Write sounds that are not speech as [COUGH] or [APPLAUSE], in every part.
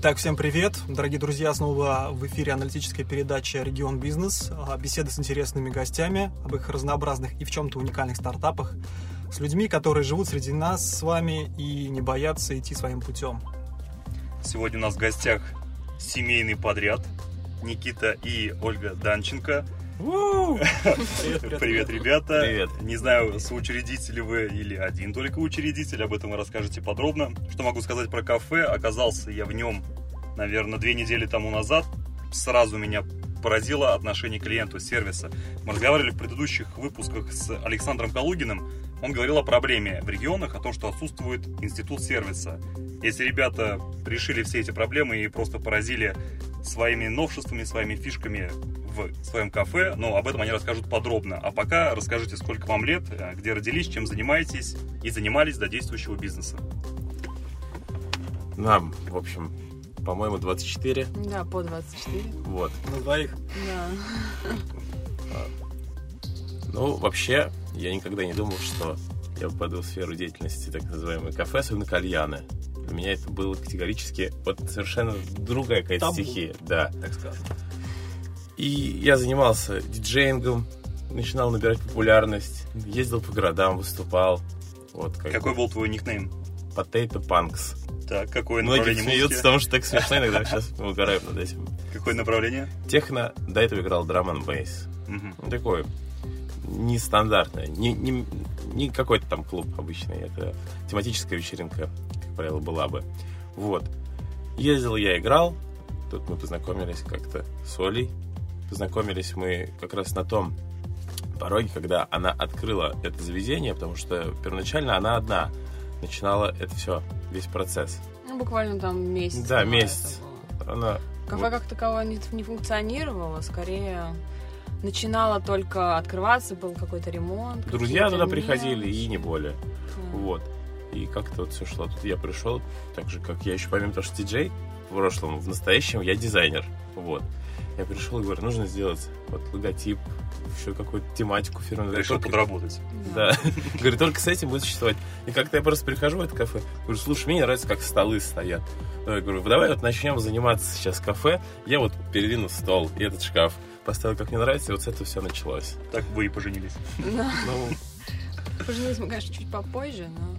Итак, всем привет. Дорогие друзья, снова в эфире аналитическая передача «Регион Бизнес». А, беседы с интересными гостями об их разнообразных и в чем-то уникальных стартапах. С людьми, которые живут среди нас с вами и не боятся идти своим путем. Сегодня у нас в гостях семейный подряд Никита и Ольга Данченко – Привет, привет, привет, ребята. Привет. Не знаю, соучредители вы или один только учредитель, об этом вы расскажете подробно. Что могу сказать про кафе? Оказался я в нем, наверное, две недели тому назад. Сразу меня поразило отношение клиенту сервиса. Мы разговаривали в предыдущих выпусках с Александром Калугиным. Он говорил о проблеме в регионах, о том, что отсутствует институт сервиса. Если ребята решили все эти проблемы и просто поразили своими новшествами, своими фишками в своем кафе, но об этом они расскажут подробно. А пока расскажите, сколько вам лет, э, где родились, чем занимаетесь и занимались до действующего бизнеса. Нам, в общем, по-моему, 24. Да, по 24. Вот. На двоих. Да. Ну, вообще, я никогда не думал, что я попаду в сферу деятельности так называемой кафе, особенно кальяны. Для меня это было категорически вот совершенно другая какая-то Табу. стихия. Да. Так сказать. И я занимался диджеингом, начинал набирать популярность, ездил по городам, выступал. Вот как Какой бы. был твой никнейм? Potato Punks. Так, какое Многие направление смеются, музыки? потому что так смешно иногда. Сейчас мы угораем над этим. Какое направление? Техно, до этого играл драм н бейс. Мгм. Такое нестандартное, не, не, не какой-то там клуб обычный, это тематическая вечеринка, как правило, была бы. Вот. Ездил я, играл, тут мы познакомились как-то с Олей. Познакомились мы как раз на том пороге, когда она открыла это заведение, потому что первоначально она одна начинала это все, весь процесс. Ну, буквально там месяц. Да, месяц. Она Кафе как таковое не, не функционировало, скорее начинало только открываться, был какой-то ремонт. Друзья туда приходили, и мелочи. не более. Да. Вот. И как-то вот все шло. Тут я пришел, так же, как я еще помимо того, что диджей в прошлом, в настоящем я дизайнер. Вот. Я пришел и говорю, нужно сделать вот логотип, еще какую-то тематику фирмы. Решил Только- подработать. Да. [LAUGHS] Говорю, только с этим будет существовать. И как-то я просто прихожу в это кафе, говорю, слушай, мне не нравится, как столы стоят. Ну, Я говорю, давай вот начнем заниматься сейчас кафе. Я вот передвину стол и этот шкаф. Поставил, как мне нравится, и вот с этого все началось. Так вы и поженились. Да. Ну, Поженились мы, конечно, чуть попозже, но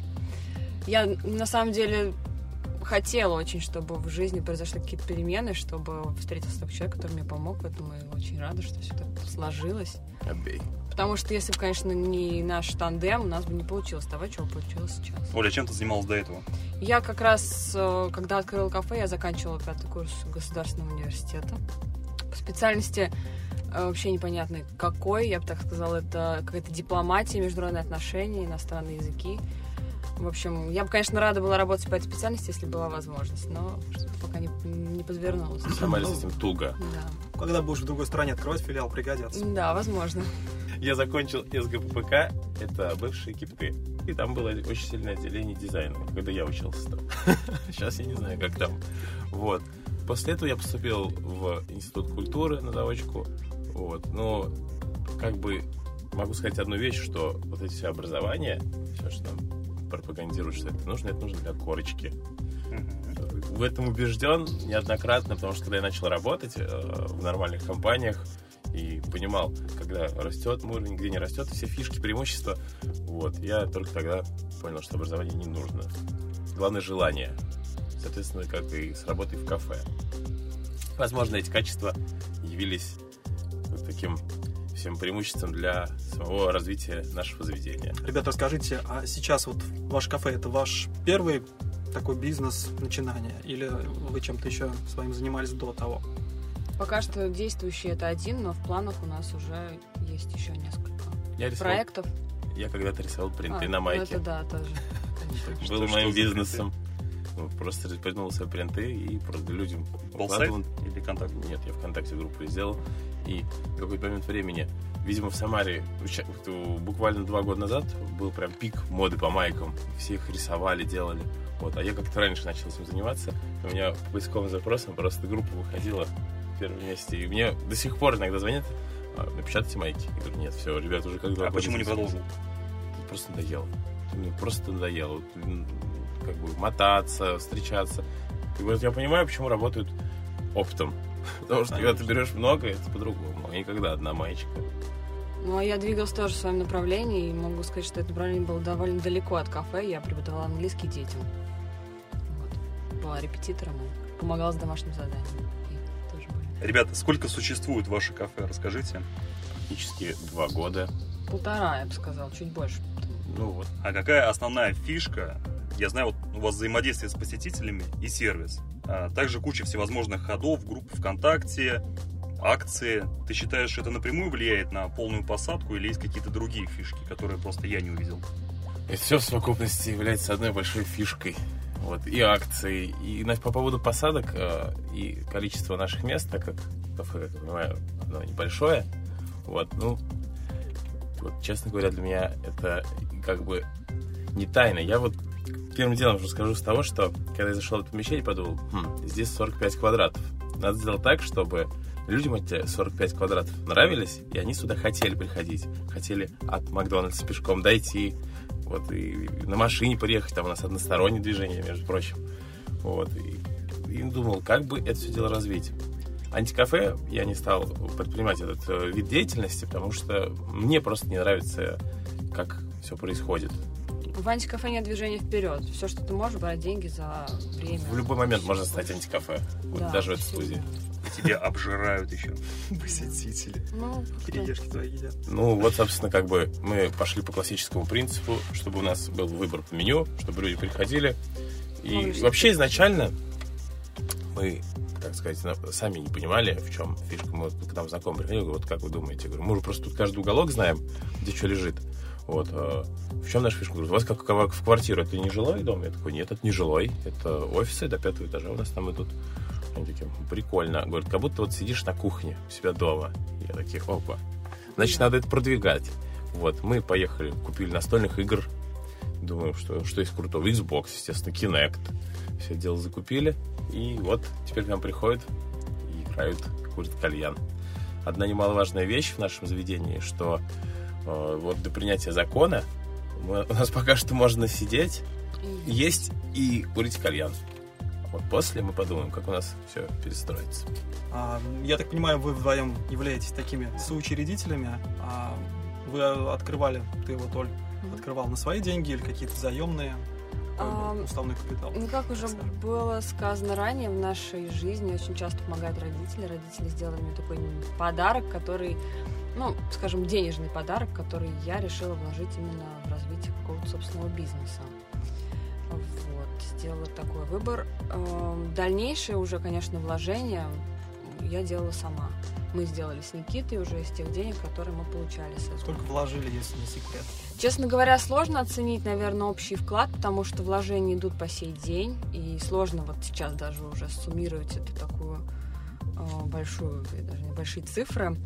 я на самом деле хотела очень, чтобы в жизни произошли какие-то перемены, чтобы встретился такой человек, который мне помог в этом, и очень рада, что все так сложилось. обей. Потому что если бы, конечно, не наш тандем, у нас бы не получилось того, чего получилось сейчас. Оля, чем ты занималась до этого? Я как раз, э, когда открыла кафе, я заканчивала пятый курс государственного университета. Специальности э, вообще непонятно какой, я бы так сказала, это какая-то дипломатия, международные отношения, иностранные языки. В общем, я бы, конечно, рада была работать по этой специальности, если была возможность, но что-то пока не, не подвернулось. Сама с этим туго. Да. Когда будешь в другой стране открывать филиал, пригодятся. да, возможно. Я закончил СГППК, это бывшие кипты. И там было очень сильное отделение дизайна, когда я учился там. [LAUGHS] Сейчас я не знаю, как там. Вот. После этого я поступил в Институт культуры на заочку. Вот. Но как бы могу сказать одну вещь, что вот эти все образования, все, что нам пропагандируют, что это нужно, это нужно для корочки. В этом убежден неоднократно, потому что когда я начал работать э, в нормальных компаниях и понимал, когда растет мой уровень, где не растет, все фишки, преимущества, вот, я только тогда понял, что образование не нужно. Главное желание. Соответственно, как и с работой в кафе. Возможно, эти качества явились вот таким всем преимуществом для самого развития нашего заведения. Ребята, расскажите, а сейчас вот ваше кафе это ваш первый такой бизнес начинание? Или вы чем-то еще своим занимались до того? Пока что действующий это один, но в планах у нас уже есть еще несколько Я рисовал, проектов. я когда-то рисовал принты А, на ну майке. это да, тоже. [LAUGHS] Был моим бизнесом. Ну, Просто придумал свои принты и просто людям укладывал. или контакт? Нет, я ВКонтакте группу сделал. И в какой-то момент времени, видимо, в Самаре, э, буквально два года назад, был прям пик моды по майкам. Все их рисовали, делали. Вот. А я как-то раньше начал этим заниматься. У меня по поисковым запросам просто группа выходила в первом месте. И мне до сих пор иногда звонят, «А, напечатайте майки. Я говорю, нет, все, ребят, уже как два А почему не здесь». продолжил? Просто надоело. Мне просто надоело. Вот, как бы мотаться, встречаться. И вот я понимаю, почему работают оптом. [LAUGHS] Потому что когда ты берешь много, это по-другому. А не когда одна маечка. Ну, а я двигалась тоже в своем направлении, и могу сказать, что это направление было довольно далеко от кафе. Я преподавала английский детям. Вот. Была репетитором и помогала с домашним заданием. И тоже были. Ребята, сколько существует ваше кафе, расскажите. Практически два года. Полтора, я бы сказала, чуть больше. Ну вот. А какая основная фишка? Я знаю, вот у вас взаимодействие с посетителями и сервис. А также куча всевозможных ходов, групп ВКонтакте, акции. Ты считаешь, это напрямую влияет на полную посадку или есть какие-то другие фишки, которые просто я не увидел? Это все в совокупности является одной большой фишкой. Вот, и акции, и по поводу посадок э, и количества наших мест, так как как я понимаю, оно небольшое, вот, ну, вот, честно говоря, для меня это как бы не тайна. Я вот первым делом уже скажу с того, что когда я зашел в это помещение, подумал, «Хм, здесь 45 квадратов. Надо сделать так, чтобы людям эти 45 квадратов нравились, и они сюда хотели приходить. Хотели от Макдональдса пешком дойти, вот, и на машине приехать, там у нас одностороннее движение, между прочим. Вот, и, и думал, как бы это все дело развить. Антикафе я не стал предпринимать этот э, вид деятельности, потому что мне просто не нравится, как все происходит. В антикафе нет движения вперед. Все, что ты можешь, брать деньги за время. В любой момент можно стать антикафе, вот Да, даже в этой студии. И тебя обжирают еще. [LAUGHS] Посетители. Ну. Кириешки твои едят. Ну, вот, собственно, как бы мы пошли по классическому принципу, чтобы у нас был выбор по меню, чтобы люди приходили. И Могли себе вообще изначально мы, так сказать, сами не понимали, в чем фишка. Мы вот к нам знакомый приходил, говорю, вот как вы думаете? Я говорю, мы же просто тут каждый уголок знаем, где что лежит. Вот, а в чем наша фишка? Говорю, у вас как, как в квартиру, это не жилой дом? Я такой, нет, это не жилой, это офисы до пятого этажа у нас там идут. Они такие, прикольно. Говорят, как будто вот сидишь на кухне у себя дома. Я такие, опа. Значит, надо это продвигать. Вот, мы поехали, купили настольных игр. Думаем, что, что есть крутого. Xbox, естественно, Kinect. Все дело закупили. И вот теперь к нам приходят и играют, курят кальян. Одна немаловажная вещь в нашем заведении, что э, вот до принятия закона мы- у нас пока что можно сидеть, есть и курить кальян. Вот после мы подумаем, как у нас все перестроится. А, я так понимаю, вы вдвоем являетесь такими соучредителями. А, вы открывали, ты вот, Оль, Мгм. открывал на свои деньги или какие-то заемные? Ам, уставной капитал. Ну, как уже Скажем. было сказано ранее, в нашей жизни очень часто помогают родители. Родители сделали мне такой подарок, который, ну, скажем, денежный подарок, который я решила вложить именно в развитие какого-то собственного бизнеса. Вот, сделала такой выбор. Дальнейшее уже, конечно, вложение я делала сама. Мы сделали с Никитой уже из тех денег, которые мы получали с этого. Сколько вложили, если не секрет? Честно говоря, сложно оценить, наверное, общий вклад, потому что вложения идут по сей день, и сложно вот сейчас даже уже суммировать эту такую э, большую, даже небольшие цифры.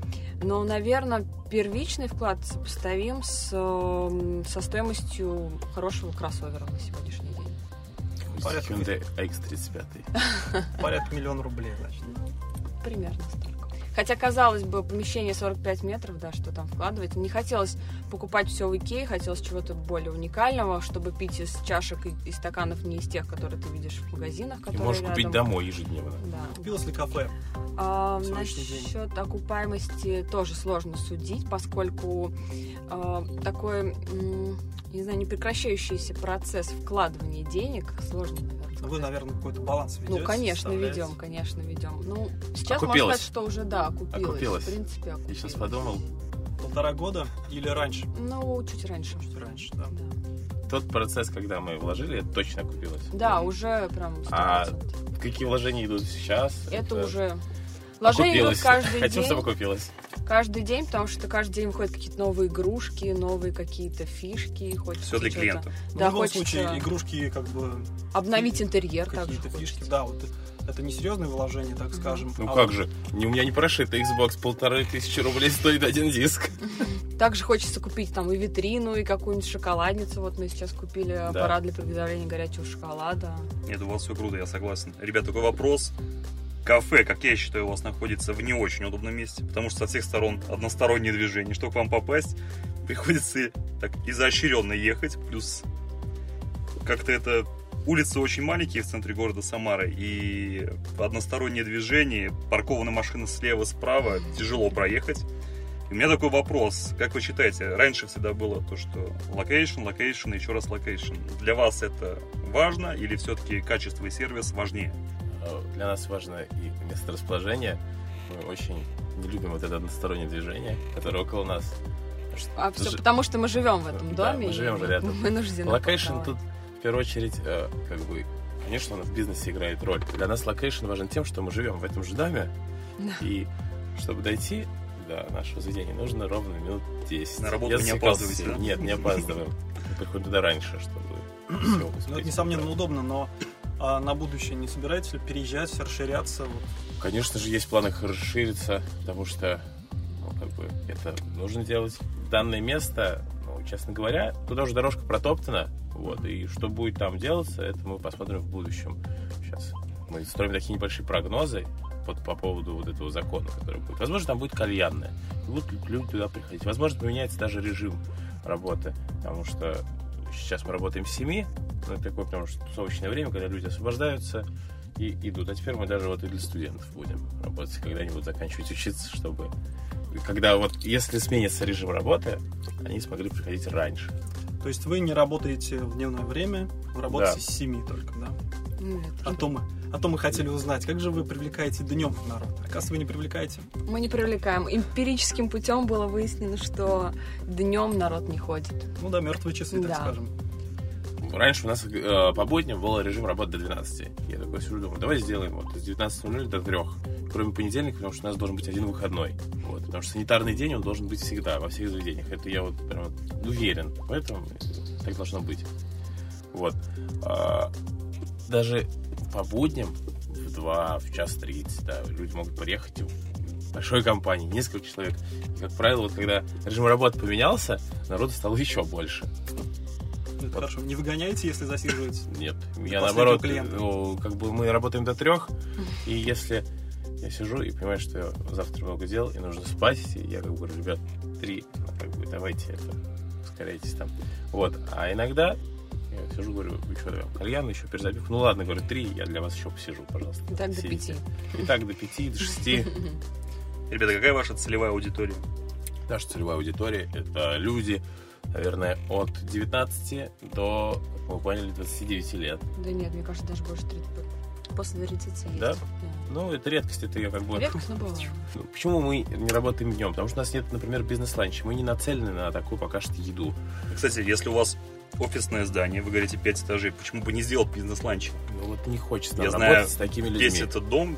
Но, наверное, первичный вклад сопоставим с, со стоимостью хорошего кроссовера на сегодняшний день. Порядка Hyundai X35. Порядка миллиона рублей, значит. Примерно столько. Хотя, казалось бы, помещение 45 метров, да, что там вкладывать. Не хотелось покупать все в Икее, хотелось чего-то более уникального, чтобы пить из чашек и, и стаканов не из тех, которые ты видишь в магазинах, И которые можешь рядом. купить домой ежедневно. Да. Купилось ли кафе? А, сегодняшний день? насчет окупаемости тоже сложно судить, поскольку а, такой, м, не знаю, непрекращающийся процесс вкладывания денег сложно, наверное, Ну, Вы, наверное, какой-то баланс ведете? ну, конечно, ведем, конечно, ведем. Ну, сейчас можно Окупилось? сказать, что уже, да, окупилось. Окупилось. В принципе, Я окупилось. сейчас подумал, Полтора года или раньше? Ну, чуть раньше. Чуть раньше, да. Да, тот процесс, когда мы вложили, это точно окупилось. Да, уже прям 100%. А Какие вложения идут сейчас? Это уже... Идут окупилось. каждый Хотим, день. чтобы окупилось. Каждый день, потому что каждый день выходят какие-то новые игрушки, новые какие-то фишки. Хочется Все для клиента. Ну, Да, в любом хочется случае, игрушки, как бы, Обновить интерьер какие-то фишки, хочется. да, вот это не серьезные вложения, так скажем. Ну а как вот же, у меня не прошито Xbox, полторы тысячи рублей стоит один диск. [LAUGHS] Также хочется купить там и витрину, и какую-нибудь шоколадницу. Вот мы сейчас купили аппарат для приготовления горячего шоколада. Нет, у вас все круто, я согласен. Ребят, такой вопрос. Кафе, как я считаю, у вас находится в не очень удобном месте, потому что со всех сторон одностороннее движение. Чтобы к вам попасть, [LAUGHS] приходится так изощренно ехать, плюс как-то это улицы очень маленькие в центре города Самары, и одностороннее движение, паркованы машины слева, справа, тяжело проехать. И у меня такой вопрос, как вы считаете, раньше всегда было то, что location, location, еще раз location. Для вас это важно или все-таки качество и сервис важнее? Э, Для нас важно и месторасположение. Мы очень не любим вот это одностороннее движение, которое около нас. Потому что А все ж- потому, что мы живем в этом Да, доме. мы живем же рядом. [LAUGHS] Вынуждены Location парковать. тут в первую очередь, э, как бы, конечно, он в бизнесе играет роль. Для нас location важен тем, что мы живем в этом же доме, Да. и чтобы дойти до нашего заведения, нужно ровно минут 10. На работу Я не опаздываете, да? Нет, не опаздываем. Мы приходим туда раньше, чтобы [CLEARS THROAT] все Ну, это, несомненно, удобно, но а, на будущее не собираетесь ли переезжать, расширяться? Вот. Конечно же, есть планы расшириться, потому что, ну, как бы, это нужно делать. Данное место, ну, честно говоря, туда уже дорожка протоптана, вот, и что будет там делаться, это мы посмотрим в будущем. Сейчас мы строим такие небольшие прогнозы под, по поводу вот этого закона, который будет. Возможно, там будет кальянная, будут люди туда приходить. Возможно, поменяется даже режим работы, потому что сейчас мы работаем с 7, ну, это такое, потому что тусовочное время, когда люди освобождаются, и идут. А теперь мы даже вот и для студентов будем работать, когда-нибудь заканчивать учиться, чтобы когда вот, если сменится режим работы, они смогли приходить раньше. То есть вы не работаете в дневное время, вы работаете Да. с 7 только, да? Нет. А то, мы, а то мы хотели узнать, как же вы привлекаете днем народ? Оказывается, вы не привлекаете. Мы не привлекаем. Эмпирическим путем было выяснено, что днем народ не ходит. Ну да, мертвые часы, так Да. скажем. Раньше у нас э, по будням был режим работы до 12. Я такой сижу, думаю, давай сделаем вот с 19.00 до 3. Кроме понедельника, потому что у нас должен быть один выходной. Вот, потому что санитарный день, он должен быть всегда, во всех заведениях. Это я вот прям уверен. Поэтому так должно быть. Вот. А, даже по будням в 2, в час 30, да, люди могут приехать в большой компании, несколько человек. И, как правило, вот когда режим работы поменялся, народу стало еще больше. Ну, Это хорошо. Не выгоняете, если засиживаете? [LAUGHS] Нет, я наоборот, клиента. ну, как бы мы работаем до трех, [LAUGHS] и если я сижу и понимаю, что я завтра много дел и нужно спать, и я как бы говорю, ребят, три, ну, как бы давайте это, ускоряйтесь там. Вот, а иногда я сижу, говорю, вы что, давай, кальян, еще перезабивку? Ну ладно, говорю, три, я для вас еще посижу, пожалуйста. И так до пяти. И так до пяти, до шести. Ребята, какая ваша целевая аудитория? Наша целевая аудитория — это люди, наверное, от 19 до, мы поняли, 29 лет. Да нет, мне кажется, даже больше 30. После 30 есть. Да? Ну, это редкость, это я как бы... Редкость, но бывает. [LAUGHS] Ну, Почему мы не работаем днем? Потому что у нас нет, например, бизнес-ланча. Мы не нацелены на такую пока что еду. Кстати, если у вас офисное здание, вы говорите 5 этажей, почему бы не сделать бизнес-ланч? Ну вот не хочется Я знаю, с такими людьми. Весь этот дом,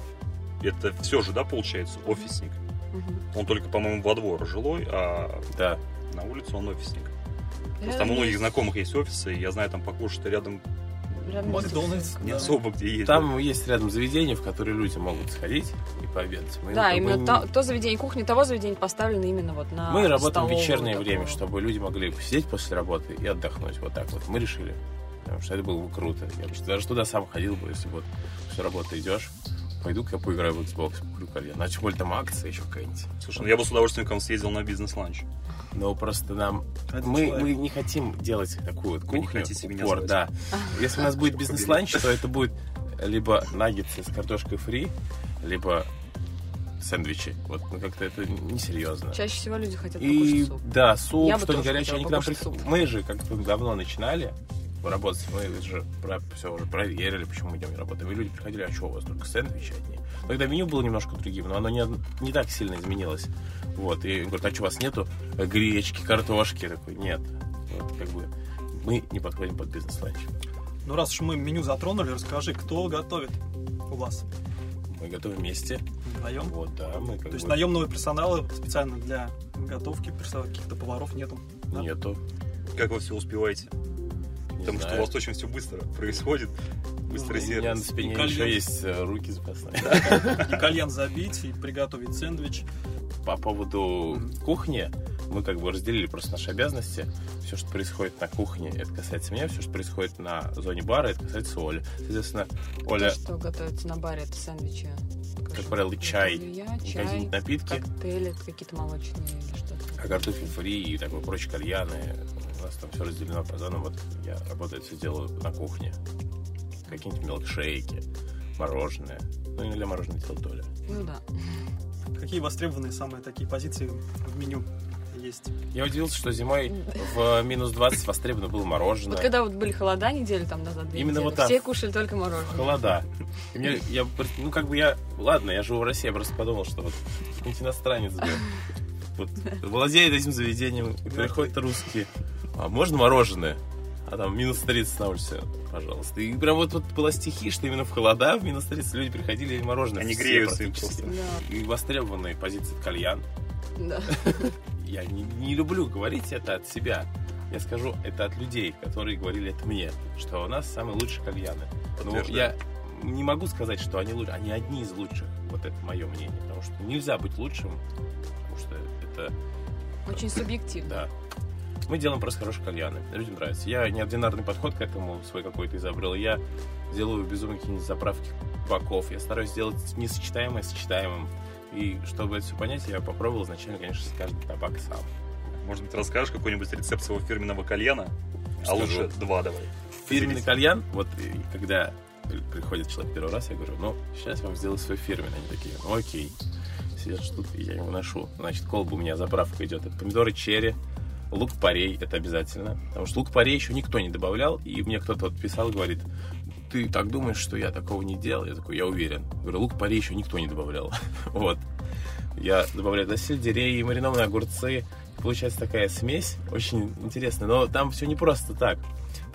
это все же, да, получается, офисник. Мгм. Он только, по-моему, во двор жилой, а Да. на улицу он офисник. Просто там у многих знакомых есть офисы, и я знаю, там покушать рядом рядом Макдональдс. не Да. особо где есть. Там есть рядом заведения, в которые люди могут сходить и пообедать. Мы, Да, именно не- то, то заведение, кухня того заведения поставлено именно вот на Мы работаем в вечернее такую. время, чтобы люди могли посидеть после работы и отдохнуть. Вот так вот. Мы решили. Потому что это было бы круто. Я бы даже туда сам ходил бы, если вот после работы идешь. Пойду-ка я поиграю в Xbox, кальян. А тем более там акция еще какая-нибудь. Слушай, ну я бы с удовольствием к вам съездил на бизнес-ланч. Но просто нам... Один Мы, человек. мы не хотим делать такую вот Вы не кухню. хотите меня упор, да. [LAUGHS] Если у нас будет бизнес-ланч, то это будет либо наггетсы с картошкой фри, либо сэндвичи. Вот, ну как-то это несерьезно. Чаще всего люди хотят И покушать суп. да, суп, что-нибудь горячее. Они к нам суп. Мы же как-то давно начинали работать, мы же все уже проверили, почему мы днем не работаем. И люди приходили, а что у вас только сэндвичи одни? Тогда меню было немножко другим, но оно не, не так сильно изменилось. Вот, и говорят, а что у вас нету гречки, картошки? Я такой, нет. Вот, как бы мы не подходим под бизнес-ланч. Ну, раз уж мы меню затронули, расскажи, кто готовит у вас Мы готовим вместе. вдвоем? Вот, да, мы как То есть бы... наемного персонала специально для готовки, персонала, каких-то поваров нету? да? Нету. Как вы все успеваете? Потому что у вас очень все быстро происходит. Быстрый У меня на сервис. спине И кальян. еще есть э, руки запасные. И кальян забить, и приготовить сэндвич. По поводу кухни, мы как бы разделили просто наши обязанности. Все, что происходит на кухне, это касается меня. Все, что происходит на зоне бара, это касается Оли. Соответственно, Оля, То, что готовится на баре, это сэндвичи. как правило, чай, я, какие-нибудь напитки, коктейли, какие-то молочные или что-то. а картофель фри и такое прочее кальяны. У нас там все разделено по зонам. Вот я работаю, все делаю на кухне. какие-нибудь милкшейки, мороженое. Ну, иногда мороженое делал Толя. Ну да. Какие востребованные самые такие позиции в меню есть? Я удивился, что зимой в минус 20 востребовано было мороженое. Вот когда вот были холода неделю там назад, две Именно недели, вот так. все кушали только мороженое. Холода. И мне, я, ну, как бы я... Ладно, я живу в России, я просто подумал, что вот какой-нибудь иностранец вот, владеет этим заведением, и приходят русские. А можно мороженое? А там минус 30 на улице, пожалуйста. И прям вот, вот была стихи, что именно в холода в минус 30 люди приходили и мороженое. Они греются им просто. Да, И востребованные позиции кальян. да. [LAUGHS] Я не, не люблю говорить это от себя. Я скажу это от людей, которые говорили это мне, что у нас самые лучшие кальяны. Но Подтверждаю. я не могу сказать, что они лучше. Они одни из лучших. Вот это мое мнение. Потому что нельзя быть лучшим, потому что это, Очень субъективно. да. Мы делаем просто хорошие кальяны. Людям нравится. Я неординарный подход к этому свой какой-то изобрел. Я делаю безумные какие-нибудь заправки боков. Я стараюсь сделать несочетаемое сочетаемым. И чтобы это все понять, я попробовал изначально, конечно, каждый табак сам. Может быть, расскажешь какой-нибудь рецепт своего фирменного кальяна? А Скажу. лучше два давай. Фирменный Поделись. кальян, вот и когда приходит человек первый раз, я говорю, ну, сейчас вам сделаю свой фирменный. Они такие, ну, окей. Сидят, и я его ношу. Значит, колба у меня заправка идет. Это помидоры черри, лук-порей, это обязательно. Потому что лук-порей еще никто не добавлял, и мне кто-то вот писал, говорит, ты так думаешь, что я такого не делал? Я такой, я уверен. Говорю, лук-порей еще никто не добавлял. [LAUGHS] вот. Я добавляю туда сельдерей, маринованные огурцы. Получается такая смесь, очень интересная. Но там все не просто так.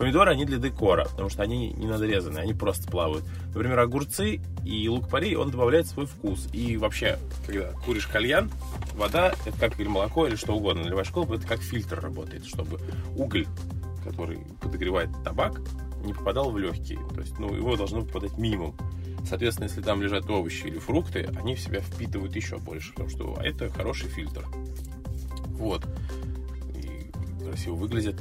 Помидоры, они для декора, потому что они не надрезаны, они просто плавают. Например, огурцы и лук-порей, он добавляет свой вкус. И вообще, когда куришь кальян, вода, это как или молоко, или что угодно, наливаешь колбу, это как фильтр работает, чтобы уголь, который подогревает табак, не попадал в легкие. То есть, ну, его должно попадать минимум. Соответственно, если там лежат овощи или фрукты, они в себя впитывают еще больше, потому что это хороший фильтр. Вот. И красиво выглядит.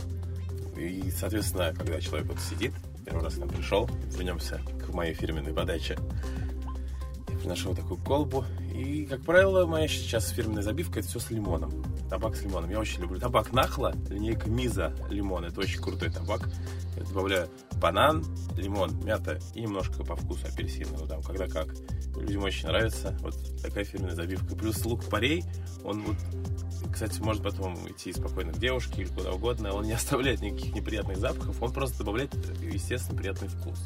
И, соответственно, когда человек вот сидит, первый раз к нам пришел, вернемся к моей фирменной подаче, я вот такую колбу. И, как правило, моя сейчас фирменная забивка это все с лимоном. Табак с лимоном. Я очень люблю. Табак Нахла, линейка Миза лимон. Это очень крутой табак. Я добавляю банан, лимон, мята и немножко по вкусу апельсина. Ну, там, когда как. Людям очень нравится. Вот такая фирменная забивка. Плюс лук-порей, он вот кстати, может потом идти спокойно к девушке или куда угодно. Он не оставляет никаких неприятных запахов, он просто добавляет, естественно, приятный вкус.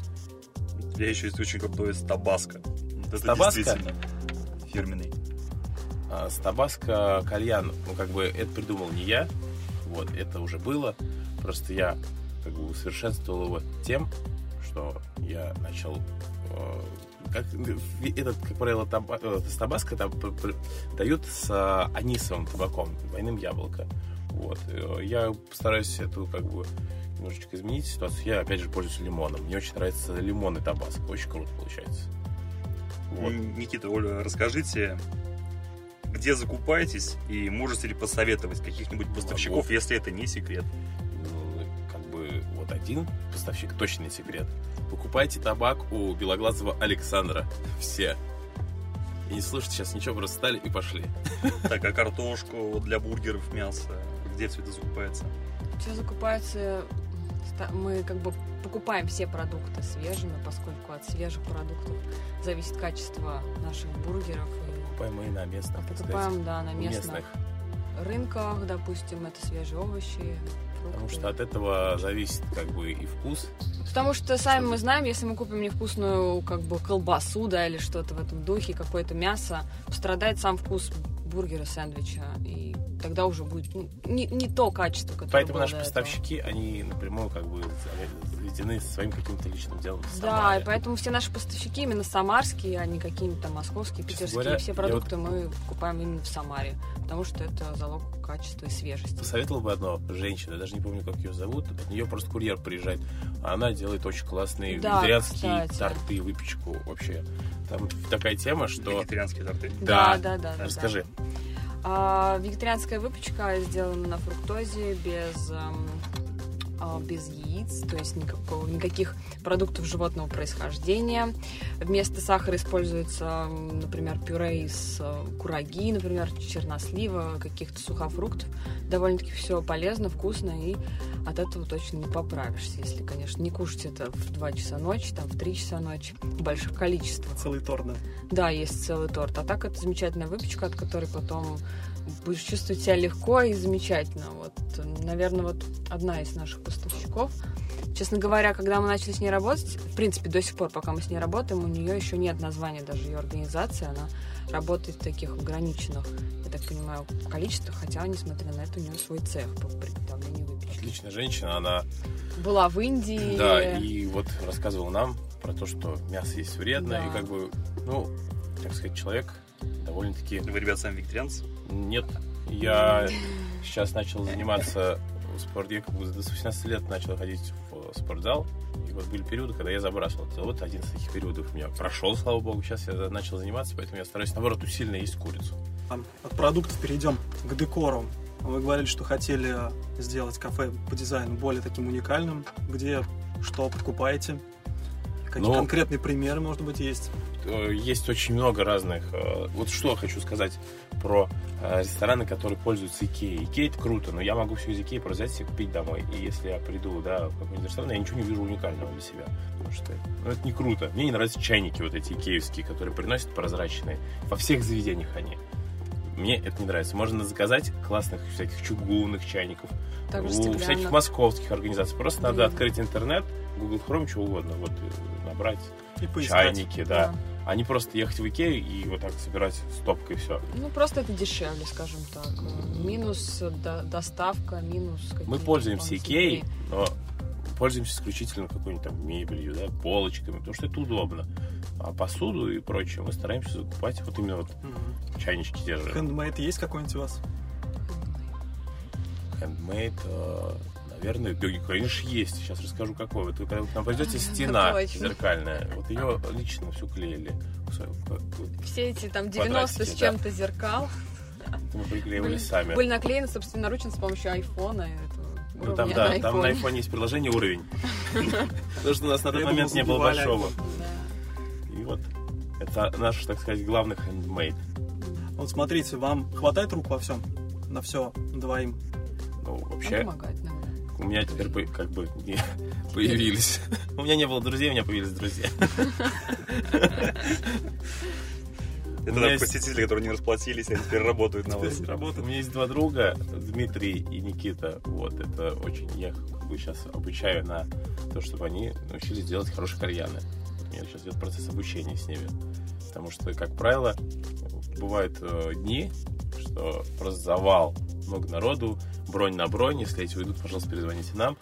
Тебя еще есть очень крутой с табаско. Это Табаско? фирменный. А с табаско кальян, ну, как бы, это придумал не я, вот, это уже было. Просто я, как бы, усовершенствовал его тем, что я начал э, как, этот, как правило, таба, э, с табаско там п- дают с а, анисовым табаком, двойным яблоко. Вот. Э, Я постараюсь эту, как бы, немножечко изменить ситуацию. Я, опять же, пользуюсь лимоном. Мне очень нравится лимон и табаско. Очень круто получается. Вот. Никита, Оля, расскажите, где закупаетесь и можете ли посоветовать каких-нибудь поставщиков, если это не секрет? Ну, как бы вот один поставщик точно не секрет. Покупайте табак у белоглазого Александра. [LAUGHS] Все. И не слушайте сейчас ничего, просто стали и пошли. [LAUGHS] Так, а картошку для бургеров, мясо, где все это закупается? Все закупается, мы как бы покупаем все продукты свежими, поскольку от свежих продуктов зависит качество наших бургеров. И Покупаем мы на местных, покупаем, да, на у местных рынках, допустим, это свежие овощи, фрукты. Потому что от этого зависит как бы и вкус. Потому что сами мы знаем, если мы купим невкусную как бы колбасу, да, или что-то в этом духе, какое-то мясо, пострадает сам вкус бургера, сэндвича, и тогда уже будет ну, не, не то качество, которое Поэтому было наши до этого. поставщики, они напрямую как бы заведены своим каким-то личным делом. в Да, и поэтому все наши поставщики именно самарские, а не какие-нибудь там московские, питерские. говоря, все продукты мы покупаем именно в Самаре, потому что это залог качества и свежести. Посоветовал бы одно женщина, я даже не помню, как ее зовут, от нее просто курьер приезжает, а она делает очень классные Да, вегетарианские кстати. торты, выпечку вообще. Там такая тема, что... Вегетарианские торты. Да, да, да. да, Расскажи. А, вегетарианская выпечка сделана на фруктозе без эм, без яиц, то есть никакого, никаких продуктов животного происхождения. Вместо сахара используется, например, пюре из а, кураги, например, чернослива, каких-то сухофруктов. Довольно-таки все полезно, вкусно, и от этого точно не поправишься, если, конечно, не кушать это в 2 часа ночи, там, в 3 часа ночи, в больших количествах. Целый торт, да. Да, есть целый торт. А так это замечательная выпечка, от которой потом будешь чувствовать себя легко и замечательно. Вот, наверное, вот одна из наших поставщиков. Честно говоря, когда мы начали с ней работать, в принципе, до сих пор, пока мы с ней работаем, у нее еще нет названия даже ее организации. Она работает в таких ограниченных, я так понимаю, количествах, хотя, несмотря на это, у нее свой цех по приготовлению выпечки. Отличная женщина, она, Была в Индии. да, и вот рассказывала нам про то, что мясо есть вредно, Да. и как бы, ну, так сказать, человек довольно-таки Вы, ребят, сами вегетарианцы? Нет, я сейчас начал заниматься в спорте, я как бы с 18 лет начал ходить в спортзал, и вот были периоды, когда я забрасывал. Вот один из таких периодов у меня прошел, слава богу, сейчас я начал заниматься, поэтому я стараюсь, наоборот, усиленно есть курицу. От продуктов перейдем к декору. Вы говорили, что хотели сделать кафе по дизайну более таким уникальным. Где что покупаете? Какие Ну- конкретные примеры, может быть, есть? Э, Есть очень много разных... э, Вот что я хочу сказать про э, рестораны, которые пользуются Икеей. Икея это круто, но я могу все из Икеи просто взять и купить домой. И если я приду да, в какой-нибудь ресторан, я ничего не вижу уникального для себя. Потому что ну, это не круто. Мне не нравятся чайники вот эти икеевские, которые приносят прозрачные. Во всех заведениях они. Мне это не нравится. Можно заказать классных всяких чугунных чайников, Также у стеклянных. всяких московских организаций. Просто надо Блин. открыть интернет, Google Chrome, что угодно, вот набрать И поискать. чайники, да. А не просто ехать в Икею и вот так собирать стопкой все. Ну, просто это дешевле, скажем так. Минус до- доставка, минус Мы пользуемся. Икеей, но пользуемся исключительно какой-нибудь там мебелью, да, полочками, потому что это удобно. А посуду и прочее мы стараемся закупать вот именно вот Мгм. чайнички те же. Хендмейд есть какой-нибудь у вас? Handmade, э, наверное, да, конечно, есть. Сейчас расскажу, какой. Вот вы когда к нам пойдете, стена Точно. зеркальная. Вот ее лично всю клеили. Все эти там 90 Квадратики, с да. чем-то зеркал это мы приклеивали были, сами. были наклеены собственноручно с помощью айфона. Ну, там, да, там на iPhone есть приложение уровень. [LAUGHS] Потому что у нас на тот момент не было большого. Да. И вот это наш, так сказать, главный хендмейд. Вот смотрите, вам хватает рук во всем? На все двоим? Ну, вообще, помогает иногда. У меня теперь как бы не [LAUGHS] появились. У меня не было друзей, у меня появились друзья. Это да, есть- посетители, которые не расплатились, они теперь работают на вас. У меня есть два друга, Дмитрий и Никита. Вот, это очень... Я как бы сейчас обучаю на то, чтобы они научились делать хорошие кальяны. У меня сейчас идет процесс обучения с ними. Потому что, как правило, бывают э, дни, что просто завал, много народу, бронь на бронь. Если эти уйдут, пожалуйста, перезвоните нам.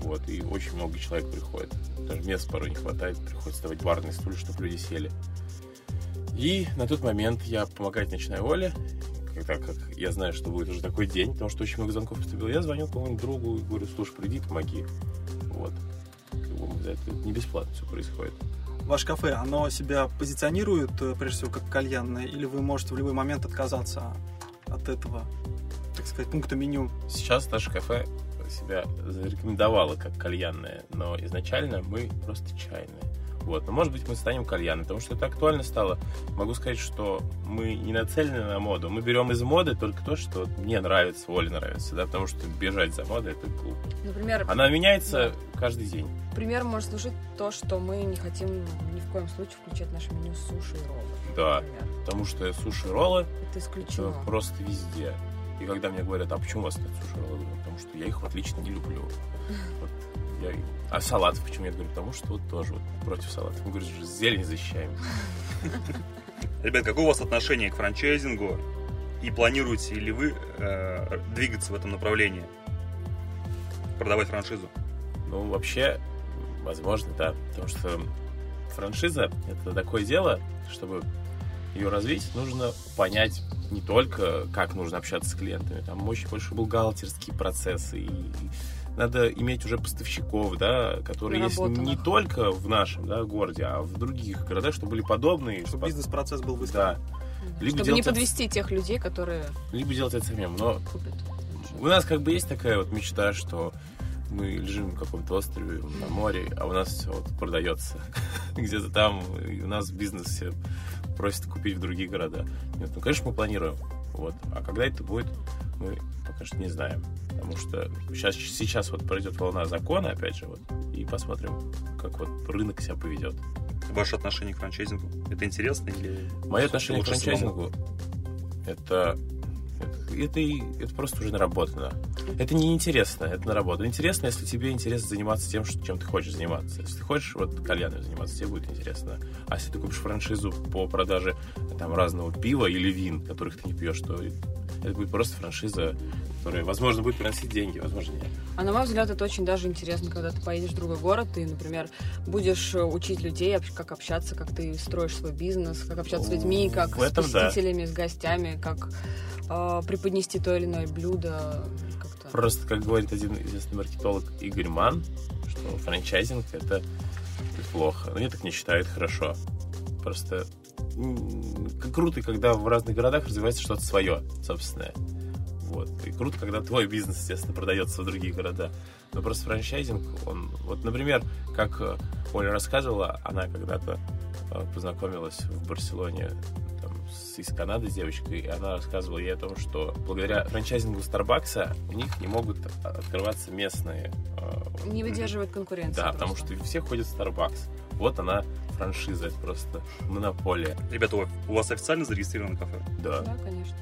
Вот, и очень много человек приходит. Даже мест порой не хватает, приходится давать барные стулья, чтобы люди сели. И на тот момент я помогать начинаю Оле, когда как я знаю, что будет уже такой день, потому что очень много звонков поступило. Я звоню какому-нибудь другу и говорю, слушай, приди, помоги. Вот. Это не бесплатно все происходит. Ваше кафе, оно себя позиционирует, э, прежде всего, как кальянное, или вы можете в любой момент отказаться от этого, так сказать, пункта меню? Сейчас наше кафе себя зарекомендовало как кальянное, но изначально мы просто чайные. Вот. Но может быть мы станем кальянной, потому что это актуально стало. Могу сказать, что мы не нацелены на моду. Мы берем из моды только то, что мне нравится, Оле нравится, да, потому что бежать за модой это глупо. Например, Она меняется каждый день. пример может служить то, что мы не хотим ни в коем случае включать в наше меню суши и роллы. Да, Например. потому что суши-роллы Это это исключено. просто везде. И когда мне говорят, а почему у вас нет? Я говорю, потому что я их вот лично не люблю. [LAUGHS] Вот я... А салат почему? Я говорю, потому что вот тоже вот против салата. Мы говорим, же зелень защищаем. [LAUGHS] Ребят, какое у вас отношение к франчайзингу? И планируете ли вы э, двигаться в этом направлении? Продавать франшизу? Ну, вообще, возможно, да. Потому что франшиза — это такое дело, чтобы ее развить, нужно понять не только, как нужно общаться с клиентами, там очень больше бухгалтерские процессы, и надо иметь уже поставщиков, да, которые есть не только в нашем да, городе, а в других городах, чтобы были подобные. Чтобы бизнес-процесс был быстро. Да. Либо Чтобы не это- подвести тех людей, которые либо делать это самим. Но купят. у нас как бы есть такая вот мечта, что мы лежим на каком-то острове на море, а у нас все вот продается [LAUGHS] где-то там, и у нас бизнес все просят купить в другие города. Нет, ну, конечно, мы планируем. Вот. А когда это будет, мы пока что не знаем. Потому что сейчас, сейчас вот пройдет волна закона, опять же, вот, и посмотрим, как вот рынок себя поведет. Ваше отношение к франчайзингу? Это интересно или... Мое отношение к франчайзингу это, это, это, это просто уже наработано. Это не интересно, это наработано. Интересно, если тебе интересно заниматься тем, чем ты хочешь заниматься. Если ты хочешь вот кальяном заниматься, тебе будет интересно. А если ты купишь франшизу по продаже там разного пива или вин, которых ты не пьешь, то это будет просто франшиза, которая, возможно, будет приносить деньги, возможно, нет. А на мой взгляд, это очень даже интересно, когда ты поедешь в другой город, ты, например, будешь э, учить людей, как общаться, как ты строишь свой бизнес, как общаться с людьми, как с да. посетителями, с гостями, как э, преподнести то или иное блюдо. Как-то. Просто, как говорит один известный маркетолог Игорь Ман, что франчайзинг это плохо. Но я так не считаю, это хорошо. Просто круто, когда в разных городах развивается что-то свое, собственное. Вот. И круто, когда твой бизнес, естественно, продается в другие города. Но просто франчайзинг, он... Вот, например, как э, Оля рассказывала, она когда-то э, познакомилась в Барселоне там, с- из Канады с девочкой, и она рассказывала ей о том, что благодаря франчайзингу Старбакса у них не могут открываться местные... э, Не выдерживает конкуренции. Да, потому просто. что все ходят в Starbucks. Вот она франшиза, это просто монополия. Ребята, у- вас официально зарегистрировано кафе? Да. Да, конечно.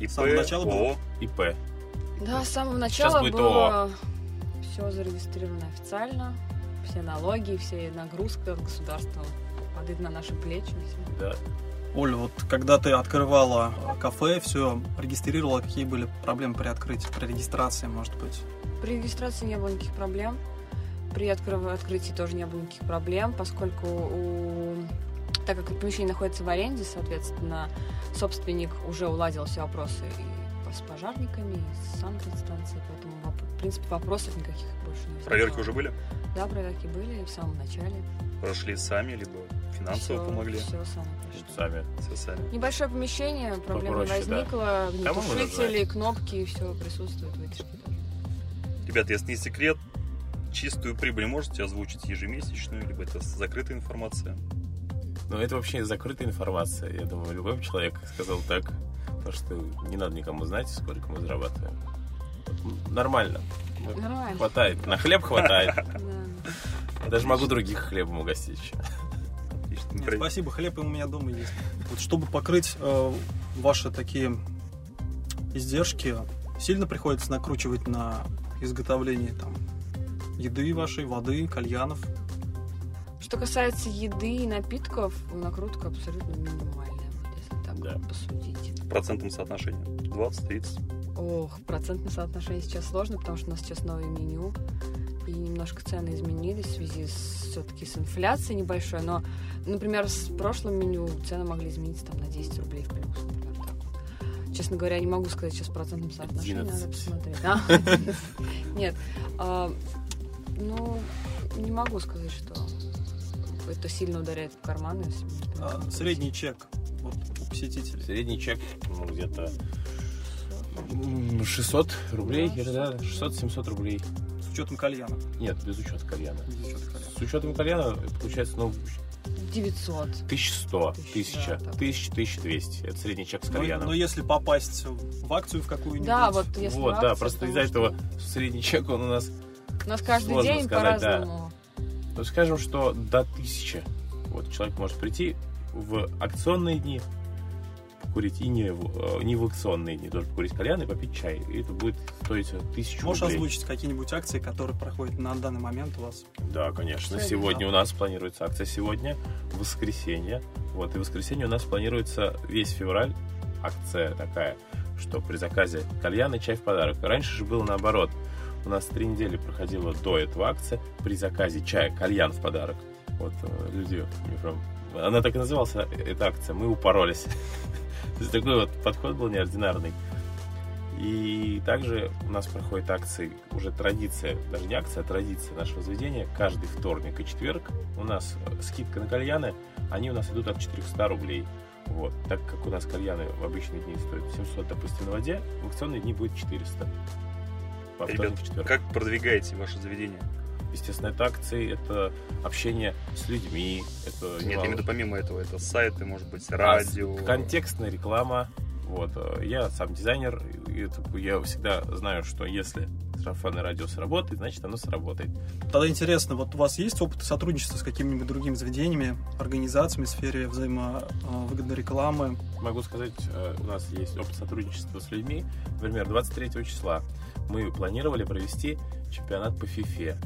ИП, С самого начала было? ООО? ИП. Да, с самого начала будет было все зарегистрировано официально, все налоги, все нагрузка от государства падает на наши плечи. всё. Да. Оль, вот когда ты открывала кафе, все регистрировала, какие были проблемы при открытии, при регистрации, может быть? При регистрации не было никаких проблем. При открыв- открытии тоже не было никаких проблем, поскольку у... так как помещение находится в аренде, соответственно, собственник уже уладил все вопросы и с пожарниками, и с санэпидстанцией, поэтому, в принципе, вопросов никаких больше не возникало. Проверки уже были? Да, проверки были в самом начале. Прошли сами, либо финансово Всё- помогли? всё сами прошли. Сами. Все сами. Небольшое помещение, проблем не да. возникло, мы огнетушители, кнопки, все присутствует, вытяжки тоже. Ребят, если не секрет, чистую прибыль можете озвучить ежемесячную, либо это закрытая информация? Но это вообще закрытая информация. Я думаю, любой человек сказал так. Потому что не надо никому знать, сколько мы зарабатываем. Нормально. Нормально. Хватает. На хлеб хватает. Я даже могу других хлебом угостить. Нет, спасибо, хлеб у меня дома есть. Вот чтобы покрыть э, ваши такие издержки, сильно приходится накручивать на изготовление там еды вашей, воды, кальянов. Что касается еды и напитков, накрутка абсолютно минимальная, вот если так Да. посудить. В процентном соотношении? 20-30? Ох, процентное соотношение сейчас сложно, потому что у нас сейчас новое меню, и немножко цены изменились в связи с, все-таки с инфляцией небольшой, но, например, с прошлым меню цены могли измениться там на 10 рублей в плюс, например, так вот. Честно говоря, не могу сказать сейчас в процентном соотношении, надо 11. посмотреть. [LAUGHS] Нет, а, ну, не могу сказать, что это сильно ударяет в карманы. А, средний чек вот, у посетителей. Средний чек, ну, где-то м, 600 рублей, Да, или да, 600-700 рублей. С учетом кальяна. Нет, без учета кальяна. Без учета кальяна. С учетом кальяна получается, ну, 900. 1100, Тысяча, 1000, да, так. 1000, 1200. Это средний чек с Но, кальяном. но если попасть в акцию в какую-нибудь... Да, вот если вот, в да, просто то из-за этого средний чек, он у нас, У нас каждый Сложно день сказать, да. по-разному. ну, скажем, что до 1000. Вот человек может прийти в акционные дни, покурить и не в, э, не в акционные дни, тоже покурить кальян и попить чай. И это будет стоить 1000 Можешь рублей. озвучить какие-нибудь акции, которые проходят на данный момент у вас? Да, конечно. Сегодня, Сегодня у нас планируется акция сегодня, воскресенье. Вот, и в воскресенье у нас планируется весь февраль акция такая, что при заказе кальяна чай в подарок. Раньше же было наоборот. У нас три недели проходила до этого акция при заказе чая кальян в подарок. Вот э, люди. Она так и называлась, э, эта акция. Мы упоролись. [LAUGHS] Такой вот подход был неординарный. И также у нас проходят акции, уже традиция, даже не акция, а традиция нашего заведения. Каждый вторник и четверг у нас э, скидка на кальяны, они у нас идут от 400 рублей. Вот. Так как у нас кальяны в обычные дни стоят 700, допустим, на воде, в акционные дни будет 400. По Ребят, вторник, четверг. как продвигаете ваше заведение? Естественно, это акции, это общение с людьми, это Нет, немало- именно помимо этого, это сайты, может быть, А, радио. Контекстная реклама. Вот. э, Я сам дизайнер, и это- я всегда знаю, что если сарафанное радио сработает, значит оно сработает. Тогда интересно, вот у вас есть опыт сотрудничества с какими-нибудь другими заведениями, организациями в сфере взаимовыгодной рекламы? Могу сказать, э, у нас есть опыт сотрудничества с людьми. Например, 23 числа мы планировали провести чемпионат по FIFA.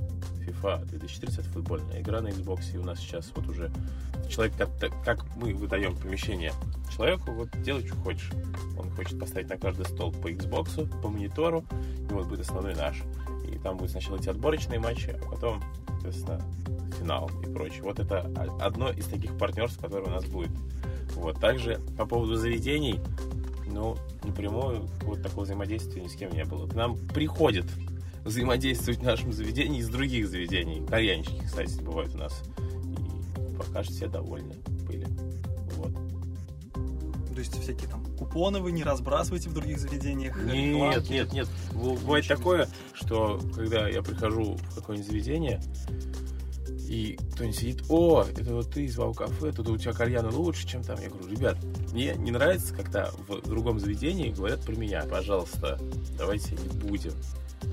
FIFA 2030 футбольная игра на Xbox. И у нас сейчас вот уже человек, как, как мы выдаем помещение человеку, вот делай, что хочешь. Он хочет поставить на каждый стол по Xbox, по монитору, и вот будет основной наш. И там будет сначала эти отборочные матчи, а потом, соответственно, финал и прочее. Вот это одно из таких партнерств, которое у нас будет. Вот. Также по поводу заведений, ну, напрямую вот такого взаимодействия ни с кем не было. К нам приходит взаимодействовать в нашем заведении из других заведений. Кальянщики, кстати, бывают у нас. И пока что все довольны были. Вот. То есть всякие там купоны вы не разбрасываете в других заведениях? Нет, рекламки? нет, нет. Бывает такое, что когда я прихожу в какое-нибудь заведение, и кто-нибудь сидит, о, это вот ты из Вау кафе, тут у тебя кальяны лучше, чем там. Я говорю, ребят, мне не нравится, когда в другом заведении говорят про меня. Пожалуйста, давайте не будем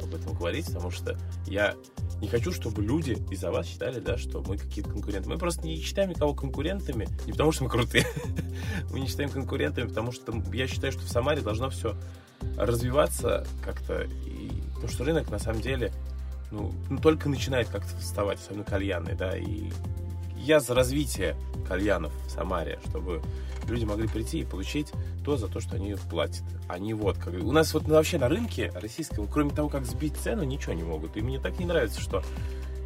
об этом говорить, потому что я не хочу, чтобы люди из-за вас считали, да, что мы какие-то конкуренты. Мы просто не считаем никого конкурентами, не потому что мы крутые, [LAUGHS] мы не считаем конкурентами, потому что я считаю, что в Самаре должно все развиваться как-то. И, потому что рынок на самом деле ну, ну, только начинает как-то вставать, особенно кальяны, да, и я за развитие кальянов в Самаре, чтобы люди могли прийти и получить то, за то, что они платят. Они вот, как... У нас вот вообще на рынке российском, кроме того, как сбить цену, ничего не могут. И мне так не нравится, что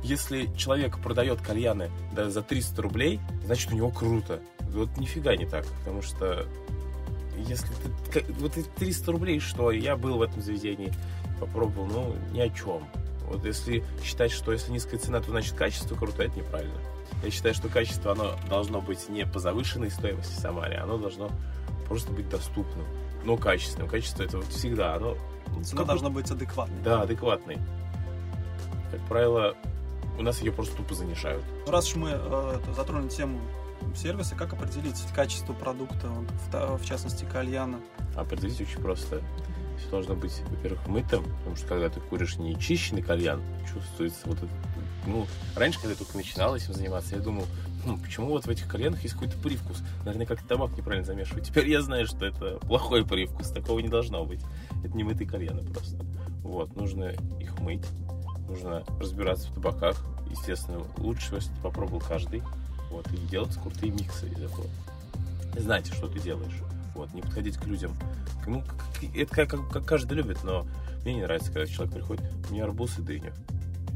если человек продает кальяны да, за 300 рублей, значит, у него круто. Вот нифига не так, потому что если ты... Вот эти 300 рублей, что я был в этом заведении, попробовал, ну, ни о чем. Вот если считать, что если низкая цена, то значит качество круто, это неправильно. Я считаю, что качество, оно должно быть не по завышенной стоимости Самаре, оно должно просто быть доступным, но качественным. Качество это вот всегда, оно... Цена ну, должна быть адекватной. Да, адекватный. Как правило, у нас ее просто тупо занижают. Раз уж мы э, затронули тему сервиса, как определить качество продукта, в, в частности кальяна? Определить очень просто. Все должно быть, во-первых, мытым, потому что когда ты куришь нечищенный кальян, чувствуется вот это... Ну, раньше, когда я только начинал этим заниматься, я думал, «Хм, почему вот в этих кальянах есть какой-то привкус? Наверное, как табак неправильно замешивают. Теперь я знаю, что это плохой привкус, такого не должно быть. Это не мытые кальяны просто. Вот, нужно их мыть, нужно разбираться в табаках. Естественно, лучше всего, если попробовал каждый. Вот, и делать крутые миксы из этого. Знаете, что ты делаешь. Вот, не подходить к людям. Ну, это как, как- каждый любит, но мне не нравится, когда человек приходит, мне арбуз и дыню.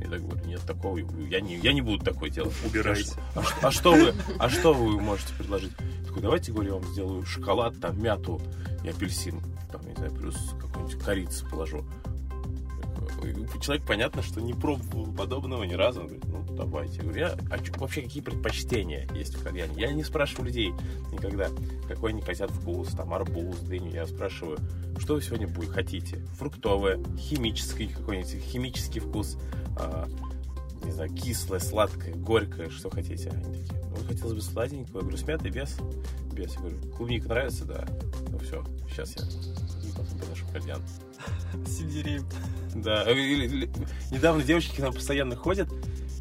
Я так говорю, нет, такого, я не, я не буду такой делать. Убирайся. А, ш- а что вы, а что вы можете предложить? Я такой, давайте, говорю, я вам сделаю шоколад, там, мяту и апельсин, там, не знаю, плюс какую-нибудь корицу положу. И Человек, понятно, что не пробовал подобного ни разу. Он говорит, ну, давайте. Я говорю, я, а вообще какие предпочтения есть в кальяне? Я не спрашиваю людей никогда, какой они хотят вкус, там, арбуз, дыню. Я спрашиваю, что вы сегодня будете, хотите? Фруктовое, химический какой-нибудь, химический вкус, а, не знаю, кислое, сладкое, горькое, что хотите? Они такие, ну, хотелось бы сладенького. Я говорю, с мятой, без? Без. Я говорю, клубника нравится? Да. Ну, все, сейчас я потом подношу кальян. [LAUGHS] Сельдерей. Да, недавно девочки к нам постоянно ходят,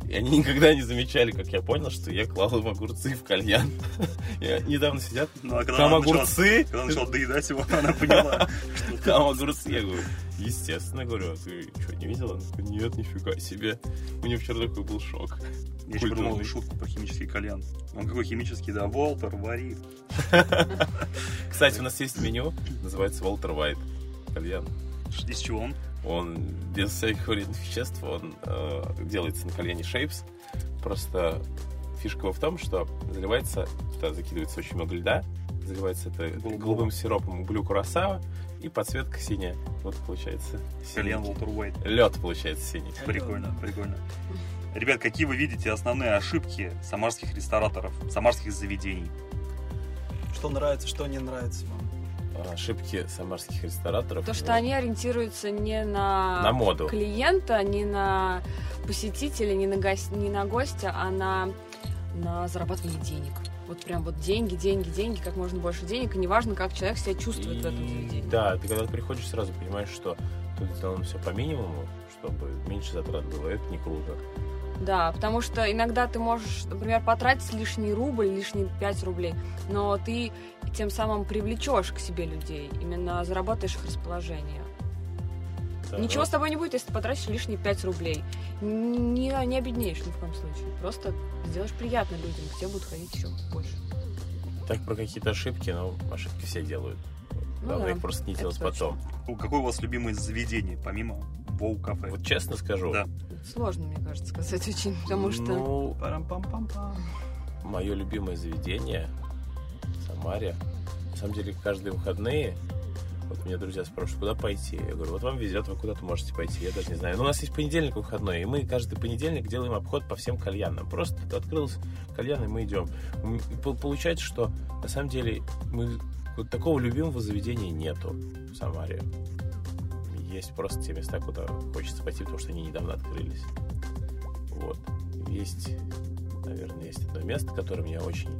и они никогда не замечали, как я понял, что я клал им огурцы в кальян. [LAUGHS] Я недавно сидят, Ну, а когда там начала- огурцы, Когда начал доедать его, [LAUGHS] она поняла, что там огурцы. Я говорю, естественно, говорю, а ты что, не видела? Она такая, нет, нифига себе. У нее вчера такой был шок. Я еще придумал шутку про химический кальян. Он какой химический, да, Волтер, вари. [LAUGHS] Кстати, у нас есть меню, называется Walter White кальян. Из чего он? Он без всяких вредных веществ, он э, делается на кальяне Shapes. Просто фишка его в том, что заливается, туда закидывается очень много льда, заливается это голубым сиропом блю курасава и подсветка синяя. Вот получается Кальян Волтер Уайт. Лед получается синий. Прикольно, прикольно. Ребят, какие вы видите основные ошибки самарских рестораторов, самарских заведений? Что нравится, что не нравится вам? ошибки самарских рестораторов. То, что Вот. они ориентируются не на, На моду. клиента, не на посетителя, не на, гос- не на гостя, а на, на зарабатывание денег. Вот прям вот деньги, деньги, деньги, как можно больше денег, и неважно, как человек себя чувствует в этом И заведении. Да, ты когда приходишь, сразу понимаешь, что тут сделано все по минимуму, чтобы меньше затрат было. Это не круто. Да, потому что иногда ты можешь, например, потратить лишний рубль, лишние 5 рублей, но ты тем самым привлечешь к себе людей, именно заработаешь их расположение. Да, Ничего ну, с тобой не будет, если ты потратишь лишние 5 рублей. Не, не, не обеднеешь ни в коем случае. Просто сделаешь приятно людям, к тебе будут ходить еще больше. Так про какие-то ошибки, но ошибки все делают. Ну Главное да, их просто не делать точно. потом. Какое у вас любимое заведение, помимо Воу кафе? Вот честно скажу, Да. Сложно, мне кажется, сказать очень, потому что... ну, Парам-пам-пам-пам. мое любимое заведение в Самаре. На самом деле, каждые выходные вот меня друзья спрашивают, куда пойти. Я говорю, вот вам везет, вы куда-то можете пойти. Я даже не знаю. Но у нас есть понедельник выходной, и мы каждый понедельник делаем обход по всем кальянам. Просто открылся кальян, и мы идем. И по- Получается, что на самом деле мы вот такого любимого заведения нету в Самаре. Есть просто те места, куда хочется пойти, потому что они недавно открылись. Вот. Есть, наверное, есть одно место, которое мне очень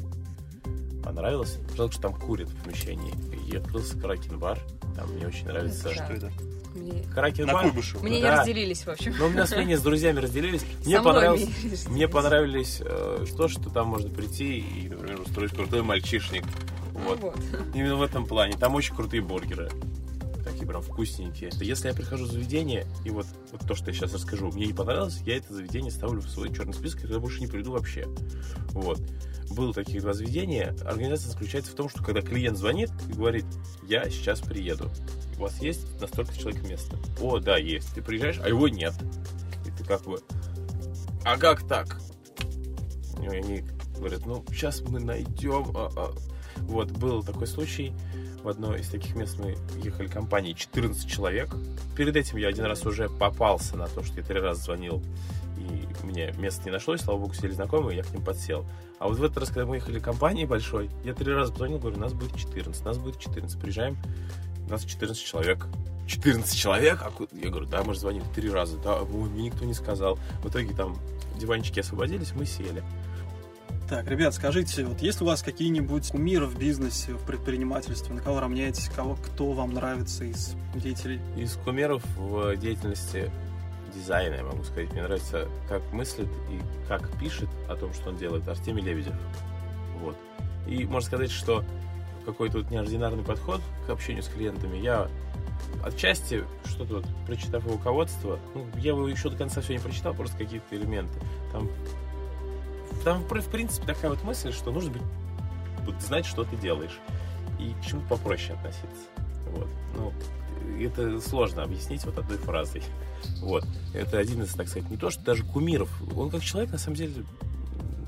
понравилось. Жалко, что там курят в помещении. И открылся Кракен-бар. Там мне очень нравится. Да. Что это? Мне, На Кракен-бар. Куйбышева. мне не Да. разделились, в общем. Ну, у меня с с друзьями разделились. Мне понравилось, не разделились. мне понравились э, то, что там можно прийти и, например, устроить крутой мальчишник. Вот. Вот. Именно в этом плане. Там очень крутые бургеры. Прям вкусненькие. Если я прихожу в заведение, и вот, вот то, что я сейчас расскажу, мне не понравилось, я это заведение ставлю в свой черный список, и туда больше не приду вообще. Вот. Было таких два заведения. Организация заключается в том, что когда клиент звонит и говорит, я сейчас приеду, у вас есть на столько человек место? О, да, есть. Ты приезжаешь, а его нет. И ты как бы, а как так? И они говорят, ну, сейчас мы найдем. а, а». Вот, был такой случай. Одно из таких мест мы ехали компанией 14 человек. Перед этим я один раз уже попался на то, что я три раза звонил, и мне места не нашлось, слава богу, сели знакомые, я к ним подсел. А вот в этот раз, когда мы ехали компанией большой, я три раза позвонил, говорю, нас будет 14, нас будет 14, приезжаем, у нас 14 человек. 14 человек? А ку- Я говорю, да, мы же звонили три раза. Да, мне никто не сказал. В итоге там диванчики освободились, мы сели. Так, ребят, скажите, вот есть у вас какие-нибудь кумиры в бизнесе, в предпринимательстве, на кого равняетесь, кого, кто вам нравится из деятелей? Из кумиров в деятельности дизайна, я могу сказать, мне нравится, как мыслит и как пишет о том, что он делает Артемий Лебедев. Вот. И можно сказать, что какой-то вот неординарный подход к общению с клиентами. Я отчасти что-то вот, прочитав его руководство, ну, я его еще до конца все не прочитал, просто какие-то элементы. Там, там в принципе, такая вот мысль, что нужно быть, вот, знать, что ты делаешь. И к чему попроще относиться. Вот. Ну, это сложно объяснить вот одной фразой. Вот. Это один из, так сказать, не то, что даже кумиров. Он как человек, на самом деле,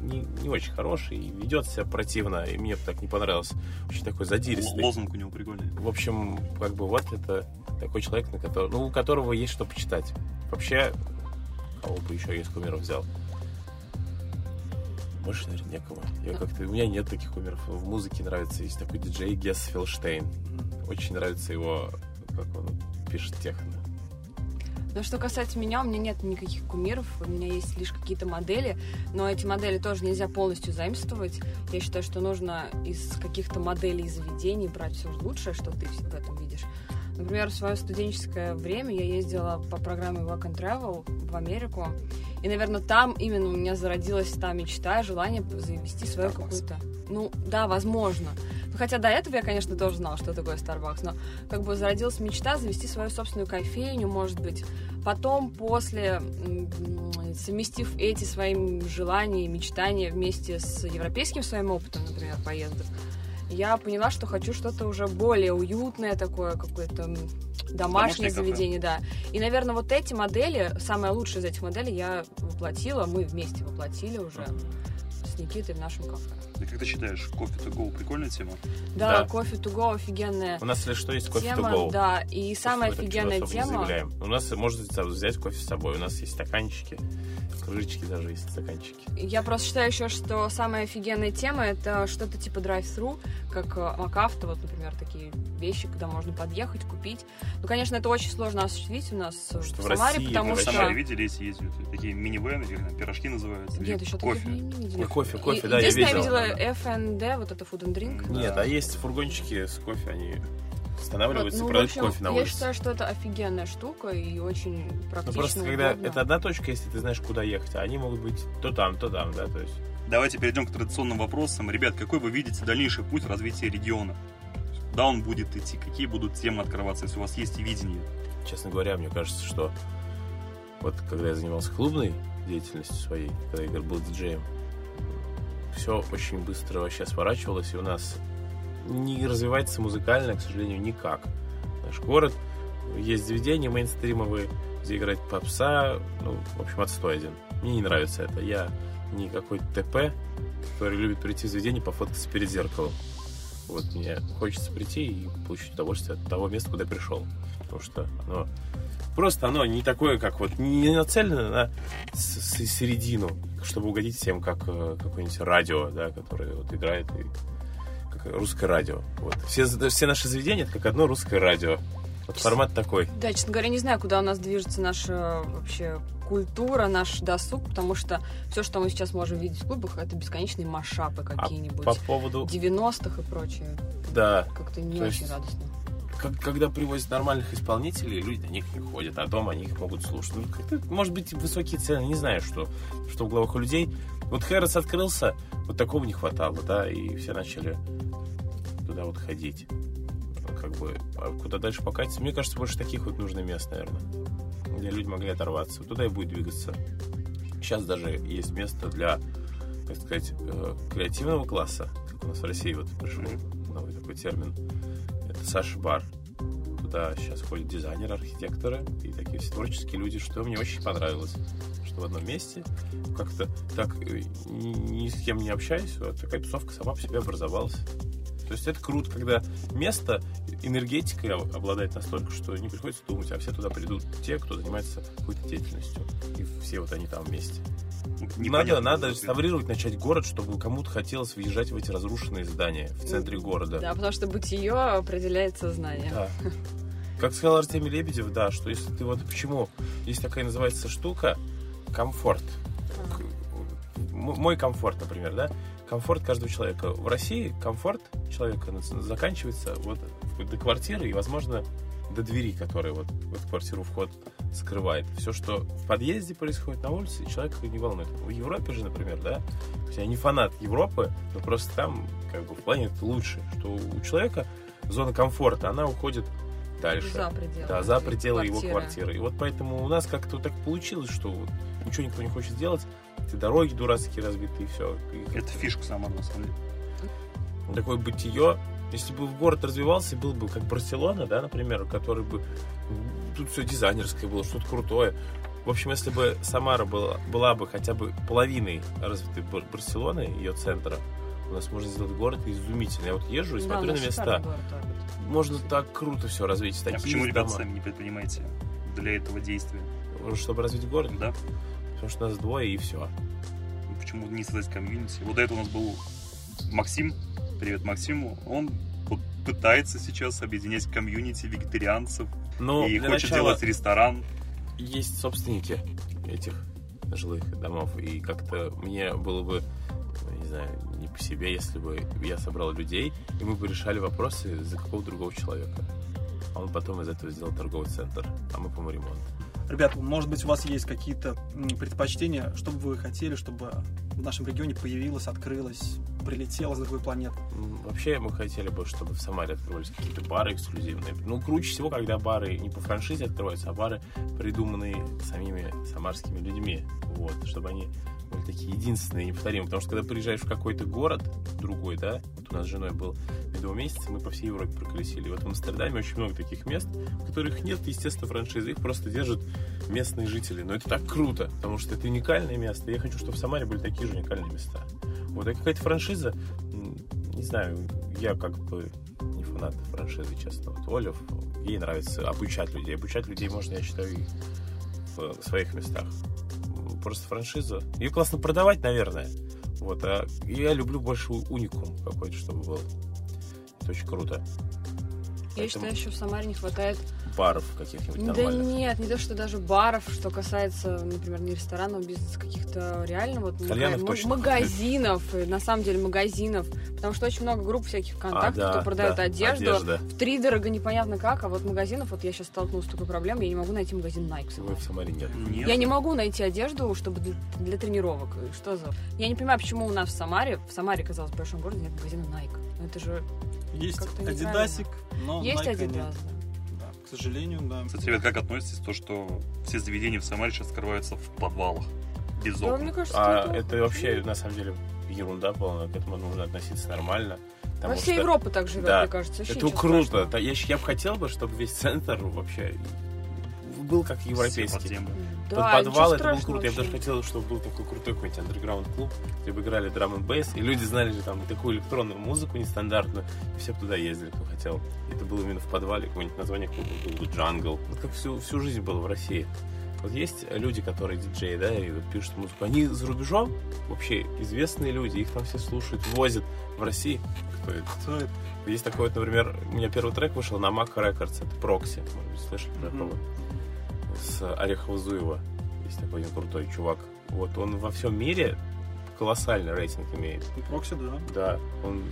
не, не очень хороший, и ведет себя противно, и мне так не понравилось. Очень такой задиристый. Лозунг у него прикольный. В общем, как бы вот это такой человек, на который, ну, у которого есть что почитать. Вообще, кого бы еще из кумиров взял? Больше, наверное, некого. Я как-то, у меня нет таких кумиров. В музыке нравится, есть такой диджей Гесс Филштейн. Очень нравится его, как он пишет техно. Но что касается меня, у меня нет никаких кумиров, у меня есть лишь какие-то модели, но эти модели тоже нельзя полностью заимствовать. Я считаю, что нужно из каких-то моделей заведений брать все лучшее, что ты в этом видишь. Например, в свое студенческое время я ездила по программе Work and Travel в Америку, и, наверное, там именно у меня зародилась та мечта, желание завести свою какую-то... Ну, да, возможно. Ну, хотя до этого я, конечно, тоже знала, что такое Starbucks, но как бы зародилась мечта завести свою собственную кофейню, может быть. Потом, после, совместив эти свои желания и мечтания вместе с европейским своим опытом, например, поездок, я поняла, что хочу что-то уже более уютное такое, какое-то домашнее кафе. заведение, да. И, наверное, вот эти модели, самая лучшая из этих моделей я воплотила, мы вместе воплотили уже с Никитой в нашем кафе. Ты как ты считаешь, кофе to go прикольная тема? Да, Да. кофе to go офигенная У нас, если что, есть кофе тема, to go. да. И самая Мы так офигенная тема. заявляем. У нас можно взять кофе с собой. У нас есть стаканчики, кружечки даже есть стаканчики. Я просто считаю еще, что самая офигенная тема это что-то типа drive-thru, как э, МакАвто, вот, например, такие вещи, когда можно подъехать, купить. Ну, конечно, это очень сложно осуществить у нас Что в в Самаре, России, потому Вы в что... Самаре видели, если ездят такие минивены, там, пирожки называются? Нет, еще кофе. таких не, не видела. Ой, кофе, кофе, И- да, я Единственное, видел. я видела FND, вот это Food and Drink. Да. Нет, а есть фургончики с кофе, они Вот, останавливаются ну, и продают общем, кофе на я улице. считаю, что это офигенная штука и очень Ну, практично. просто когда удобно. это одна точка, если ты знаешь, куда ехать, а они могут быть то там, то там, да, то есть. Давайте перейдем к традиционным вопросам. Ребят, какой вы видите дальнейший путь развития региона? Куда он будет идти? Какие будут темы открываться, если у вас есть видение? Честно говоря, мне кажется, что вот когда я занимался клубной деятельностью своей, когда Игорь был диджеем, все очень быстро вообще сворачивалось, и у нас не развивается музыкально, к сожалению, никак. Наш город, есть заведения мейнстримовые, где играет попса, ну, в общем, отстой один. Мне не нравится это. Я не какой-то ТП, который любит прийти в заведение пофоткаться перед зеркалом. Вот мне хочется прийти и получить удовольствие от того места, куда пришел. Потому что оно просто оно не такое, как вот не нацелено на середину, чтобы угодить всем, как э, какое-нибудь радио, да, которое вот играет и как русское радио. Вот. Все, все наши заведения это как одно русское радио. Вот формат такой. Да, честно говоря, не знаю, куда у нас движется наша вообще культура, наш досуг, потому что все, что мы сейчас можем видеть в клубах, это бесконечные машапы А какие-нибудь. по поводу, 90-х и прочее. да, Как-то не То очень есть- радостно. Как- когда привозят нормальных исполнителей, люди на них не ходят, а дома они их могут слушать. Ну, как-то, может быть, высокие цены, не знаю, что, что в головах у людей. Вот Хэрос открылся, вот такого не хватало, да, и все начали туда вот ходить. Как бы, а куда дальше покатиться? Мне кажется, больше таких вот нужно мест, наверное, где люди могли оторваться. Туда и будет двигаться. Сейчас даже есть место для, так сказать, э, креативного класса, как у нас в России вот пришел новый такой термин. Саша Бар. Туда сейчас ходят дизайнеры, архитекторы и такие все творческие люди, что мне очень понравилось. Что в одном месте как-то так э, ни, с кем не общаюсь, вот такая тусовка сама по себе образовалась. То есть это круто, когда место энергетикой об- обладает настолько, что не приходится думать, а все туда придут те, кто занимается какой-то деятельностью. И все вот они там вместе. Надо, Непонятно, надо вот, реставрировать, начать город, чтобы кому-то хотелось въезжать в эти разрушенные здания в центре города. Да, потому что бытие определяет сознание. Да. [LAUGHS] Как сказал Артемий Лебедев, да, что если ты вот почему есть такая называется штука комфорт. М- Мой комфорт, например, да, комфорт каждого человека. В России комфорт человека заканчивается вот до квартиры и, возможно, до двери, которая вот в эту квартиру вход скрывает. Все, что в подъезде происходит на улице, человека не волнует. В Европе же, например, да, есть я не фанат Европы, но просто там как бы в плане это лучше, что у человека зона комфорта, она уходит дальше. За пределы. Да, за пределы его квартиры. квартиры. И вот поэтому у нас как-то так получилось, что вот ничего никто не хочет делать. Эти дороги дурацкие разбитые, и все. Это фишка сама, на самом деле. Такое бытие. Если бы город развивался, был бы как Барселона, да, например, который бы... Тут все дизайнерское было, что-то крутое. В общем, если бы Самара была, была бы хотя бы половиной развитой Бар- Барселоны, ее центра, у нас можно сделать город изумительный. Я вот езжу и Да, смотрю на места. город Орбит. Можно так круто все развить. А Такие почему ребята дома. сами не предпринимаете для этого действия? Чтобы развить город, Да? потому что нас двое и все. Почему не создать комьюнити? Вот до этого у нас был Максим. Привет Максиму. Он вот пытается сейчас объединять комьюнити вегетарианцев Но и Ну, для хочет делать ресторан. есть собственники этих жилых домов, и как-то мне было бы, не знаю, не по себе, если бы я собрал людей, и мы бы решали вопросы за какого другого человека. А он потом из этого сделал торговый центр, а мы по ремонт. Ребят, может быть, у вас есть какие-то предпочтения, что бы вы хотели, чтобы в нашем регионе появилось, открылось, прилетело с другой планеты? Вообще мы хотели бы, чтобы в Самаре открывались какие-то бары эксклюзивные. Ну, круче всего, когда бары не по франшизе открываются, а бары, придуманные самими самарскими людьми. Вот, чтобы они были такие единственные, неповторимые. Потому что когда приезжаешь в какой-то город другой, да, вот у нас с женой был медовый месяц, мы по всей Европе проколесили. Вот в Амстердаме очень много таких мест, в которых нет, естественно, франшизы. Их просто держат местные жители. Но это так круто, потому что это уникальное место. Я хочу, чтобы в Самаре были такие же уникальные места. Вот, и какая-то франшиза, не знаю, я как бы не фанат франшизы, честно. Вот Олив, ей нравится обучать людей. Обучать людей можно, я считаю, и в своих местах. Просто франшиза. Ее классно продавать, наверное. Вот, а я люблю больше уникум какой-то, чтобы был. Это очень круто. Я Поэтому... считаю, еще в Самаре не хватает баров каких-нибудь Да нет, не то, что даже баров, что касается, например, не ресторанного бизнеса, каких-то реально вот Кальянов мага- магазинов, на самом деле магазинов, потому что очень много групп всяких контактов, а, да, кто продает да, одежду, одежда. в три дорого непонятно как, а вот магазинов, вот я сейчас столкнулась с такой проблемой, я не могу найти магазин Nike. Вы в Самаре нет. нет. Я не могу найти одежду, чтобы для, для тренировок. Что за... Я не понимаю, почему у нас в Самаре, в Самаре, казалось, в большом городе нет магазина Nike. Ну, это же есть Адидасик, но Есть Nike Adidas, нет. Да. К сожалению, да. Кстати, ребят, как относитесь к то, что все заведения в Самаре сейчас скрываются в подвалах? Без да, окон? мне кажется, а это, это вообще, на самом деле, ерунда полная. К этому нужно относиться нормально. Во всей что... Европа так живет, да. мне кажется. Вообще это круто. Да, я, я бы хотел бы, чтобы весь центр вообще был как европейский. Да, Тот подвал, это был круто. Я бы даже хотел, чтобы был такой крутой какой-нибудь андерграунд клуб, где бы играли drum n bass, и люди знали же там такую электронную музыку нестандартную, и все туда ездили, кто хотел. И это было именно в подвале, какое-нибудь название клуба был Jungle. Вот как всю, всю жизнь было в России. Вот есть люди, которые диджеи, да, и пишут музыку. Они за рубежом вообще известные люди, их там все слушают, возят. В России кто это? Кто это? Есть такой вот, например, у меня первый трек вышел на Mac Records, это Прокси, может быть, слышали про mm-hmm с Орехово-Зуева. Есть такой один крутой чувак. Вот он во всем мире колоссальный рейтинг имеет. И Прокси, да. Да, он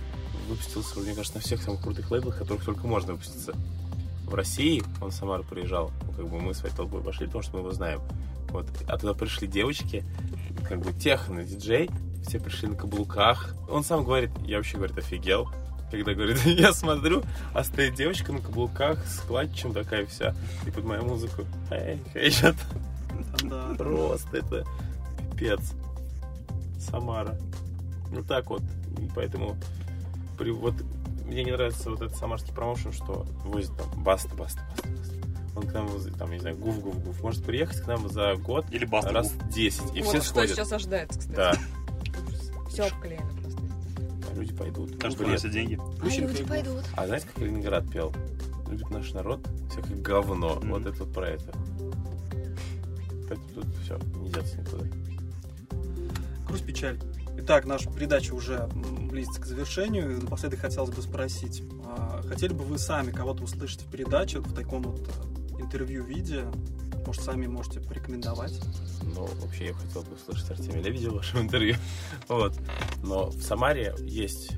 выпустился, мне кажется, на всех самых крутых лейблах, которых только можно выпуститься. В России он в Самару приезжал, ну, как бы мы своей толпой пошли, потому что мы его знаем. Вот. А туда пришли девочки, как бы техно, диджей, все пришли на каблуках. Он сам говорит, я вообще, говорит, офигел когда говорит, [LAUGHS] я смотрю, а стоит девочка на каблуках с клатчем такая вся, и под мою музыку, эй, хейчат. Да. Просто это пипец. Самара. Ну так вот. И поэтому при, вот мне не нравится вот этот самарский промоушен, что возит там баста, баста, баста, баста. Он к нам, там, не знаю, гуф, гуф, гуф. Может приехать к нам за год Или баста, раз гуф. 10. И вот все что сходят. сейчас ожидается, кстати. Да. Все обклеено пойдут. Так что приносят деньги. А люди пойдут. А знаете, как Ленинград пел? Любит наш народ всякое говно. Мгм. Вот это вот про это. Так тут все, не деться никуда. Грусть, печаль. Итак, наша передача уже близится к завершению. И Напоследок хотелось бы спросить, а хотели бы вы сами кого-то услышать в передаче, в таком вот э, интервью-виде? Может, сами можете порекомендовать? Но вообще я хотел бы услышать Артемия Лебедева в вашем интервью. [LAUGHS] Вот. Но в Самаре есть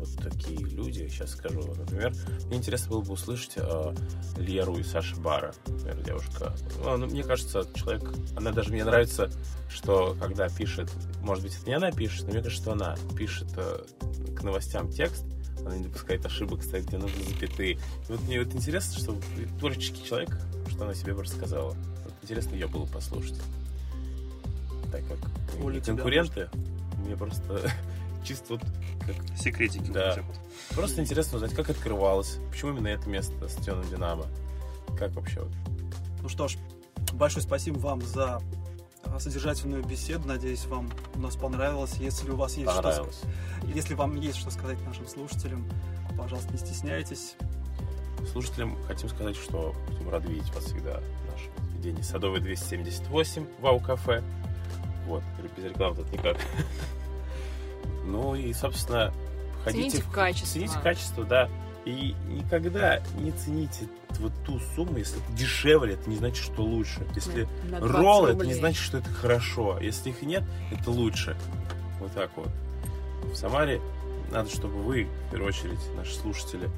вот такие люди, сейчас скажу, например, мне интересно было бы услышать э, Леру и Саша Бара, например, девушка. Ну, ну, мне кажется, человек, она даже мне нравится, что когда пишет, может быть, это не она пишет, но мне кажется, что она пишет э, к новостям текст, она не допускает ошибок, ставит где нужны запятые. И вот мне вот интересно, что творческий человек, что она себе бы рассказала. Вот интересно ее было послушать. Так как Оля, тебя конкуренты, мне просто [LAUGHS] чисто вот как Секретики. Да. вот. Просто интересно узнать, как открывалось, почему именно это место с Стеном Динамо, как вообще вот. Ну что ж, большое спасибо вам за а, содержательную беседу. Надеюсь, вам у нас понравилось. Если у вас есть что, если вам есть что сказать нашим слушателям, пожалуйста, не стесняйтесь. Слушателям хотим сказать, что будем рады видеть вас всегда в нашем заведении Садовый 278, Вау-кафе. Вот, без рекламы тут никак. [LAUGHS] Ну и, собственно, ходите... Цените в качество. Цените качество, да. И никогда не цените вот ту сумму, если это дешевле, это не значит, что лучше. Если На 20 роллы, это не значит, что это хорошо. Если их нет, это лучше. Вот так вот. В Самаре надо, чтобы вы, в первую очередь, наши слушатели,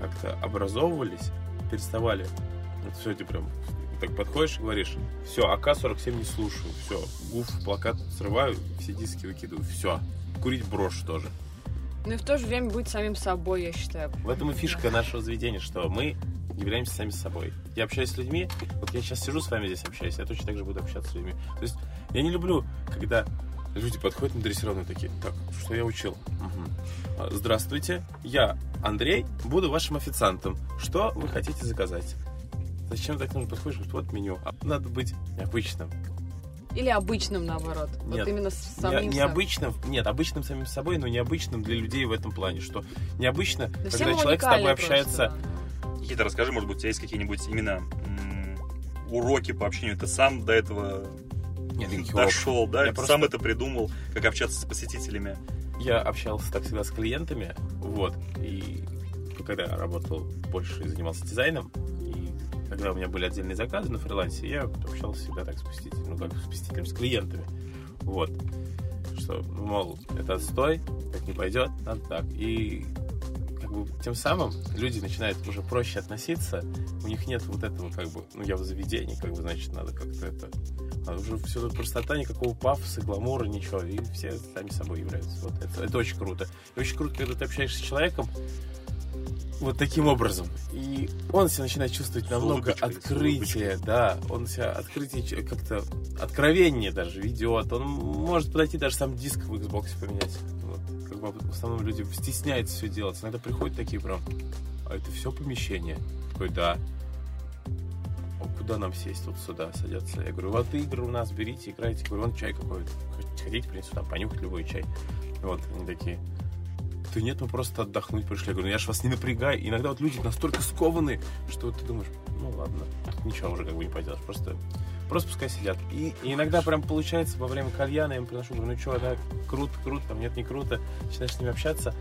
как-то образовывались, переставали. Вот все, ты прям так подходишь и говоришь, все, АК-47 не слушаю, все, гуф, плакат срываю, все диски выкидываю, все. Курить брошу тоже. Ну и в то же время быть самим собой, я считаю. В этом и фишка нашего заведения, что мы являемся сами собой. Я общаюсь с людьми, вот я сейчас сижу с вами здесь общаюсь, я точно так же буду общаться с людьми. То есть я не люблю, когда люди подходят на дрессированные такие, так, что я учил? А, Здравствуйте, я Андрей, буду вашим официантом. Что вы хотите заказать? Зачем так нужно подходишь? Вот меню. А Надо быть обычным. Или обычным, наоборот? Вот Нет, именно с Не- самим собой. необычным, нет, обычным самим собой, но необычным для людей в этом плане, что необычно, Да когда человек с тобой общается, просто. Никита, расскажи, может быть, у тебя есть какие-нибудь именно м, уроки по общению? Ты сам до этого Нет, дошел, да? Я просто- сам это придумал, как общаться с посетителями? я общался так всегда с клиентами, вот, и когда я работал больше и занимался дизайном, и когда у меня были отдельные заказы на фрилансе, я общался всегда так с посетителями, ну как с посетителями, с клиентами, вот, что, мол, это отстой, так не пойдет, надо так, и как бы тем самым люди начинают уже проще относиться, у них нет вот этого как бы, ну я в заведении, как бы, значит, надо как-то это, а уже все тут простота, никакого пафоса, гламура, ничего, и все сами собой являются. Вот это, это очень круто. И очень круто, когда ты общаешься с человеком вот таким образом. И он себя начинает чувствовать С намного открытие, да. Он себя открытие как-то откровеннее даже ведет. Он может подойти даже сам диск в Xbox поменять. Бы в основном люди стесняются все делать. Иногда приходят такие прям, а это все помещение? Такой, да. «А куда нам сесть? Вот сюда садятся. Я говорю, вот игры у нас, берите, играйте. Я говорю, вон чай какой-то. Хотите, принесу там, понюхать любой чай. Вот, они такие, да нет, мы просто отдохнуть пришли. Я говорю, ну я ж вас не напрягаю. Иногда вот люди настолько скованы, что вот ты думаешь, ну ладно, тут ничего уже как бы не поделаешь. Просто, просто пускай сидят. И, и иногда прям получается во время кальяна я им приношу, говорю, ну что, да, круто, круто, там нет, не круто. Начинаешь с ними общаться,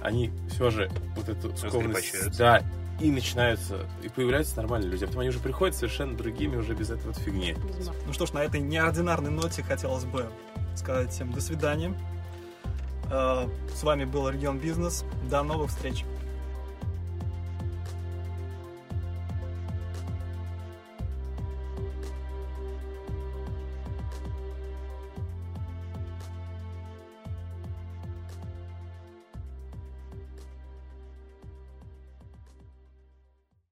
они все же вот эту скованность... Да, и начинаются, и появляются нормальные люди. А потом они уже приходят совершенно другими, уже без этой вот фигни. Ну что ж, на этой неординарной ноте хотелось бы сказать всем до свидания. Э, С вами был Регион Бизнес. До новых встреч.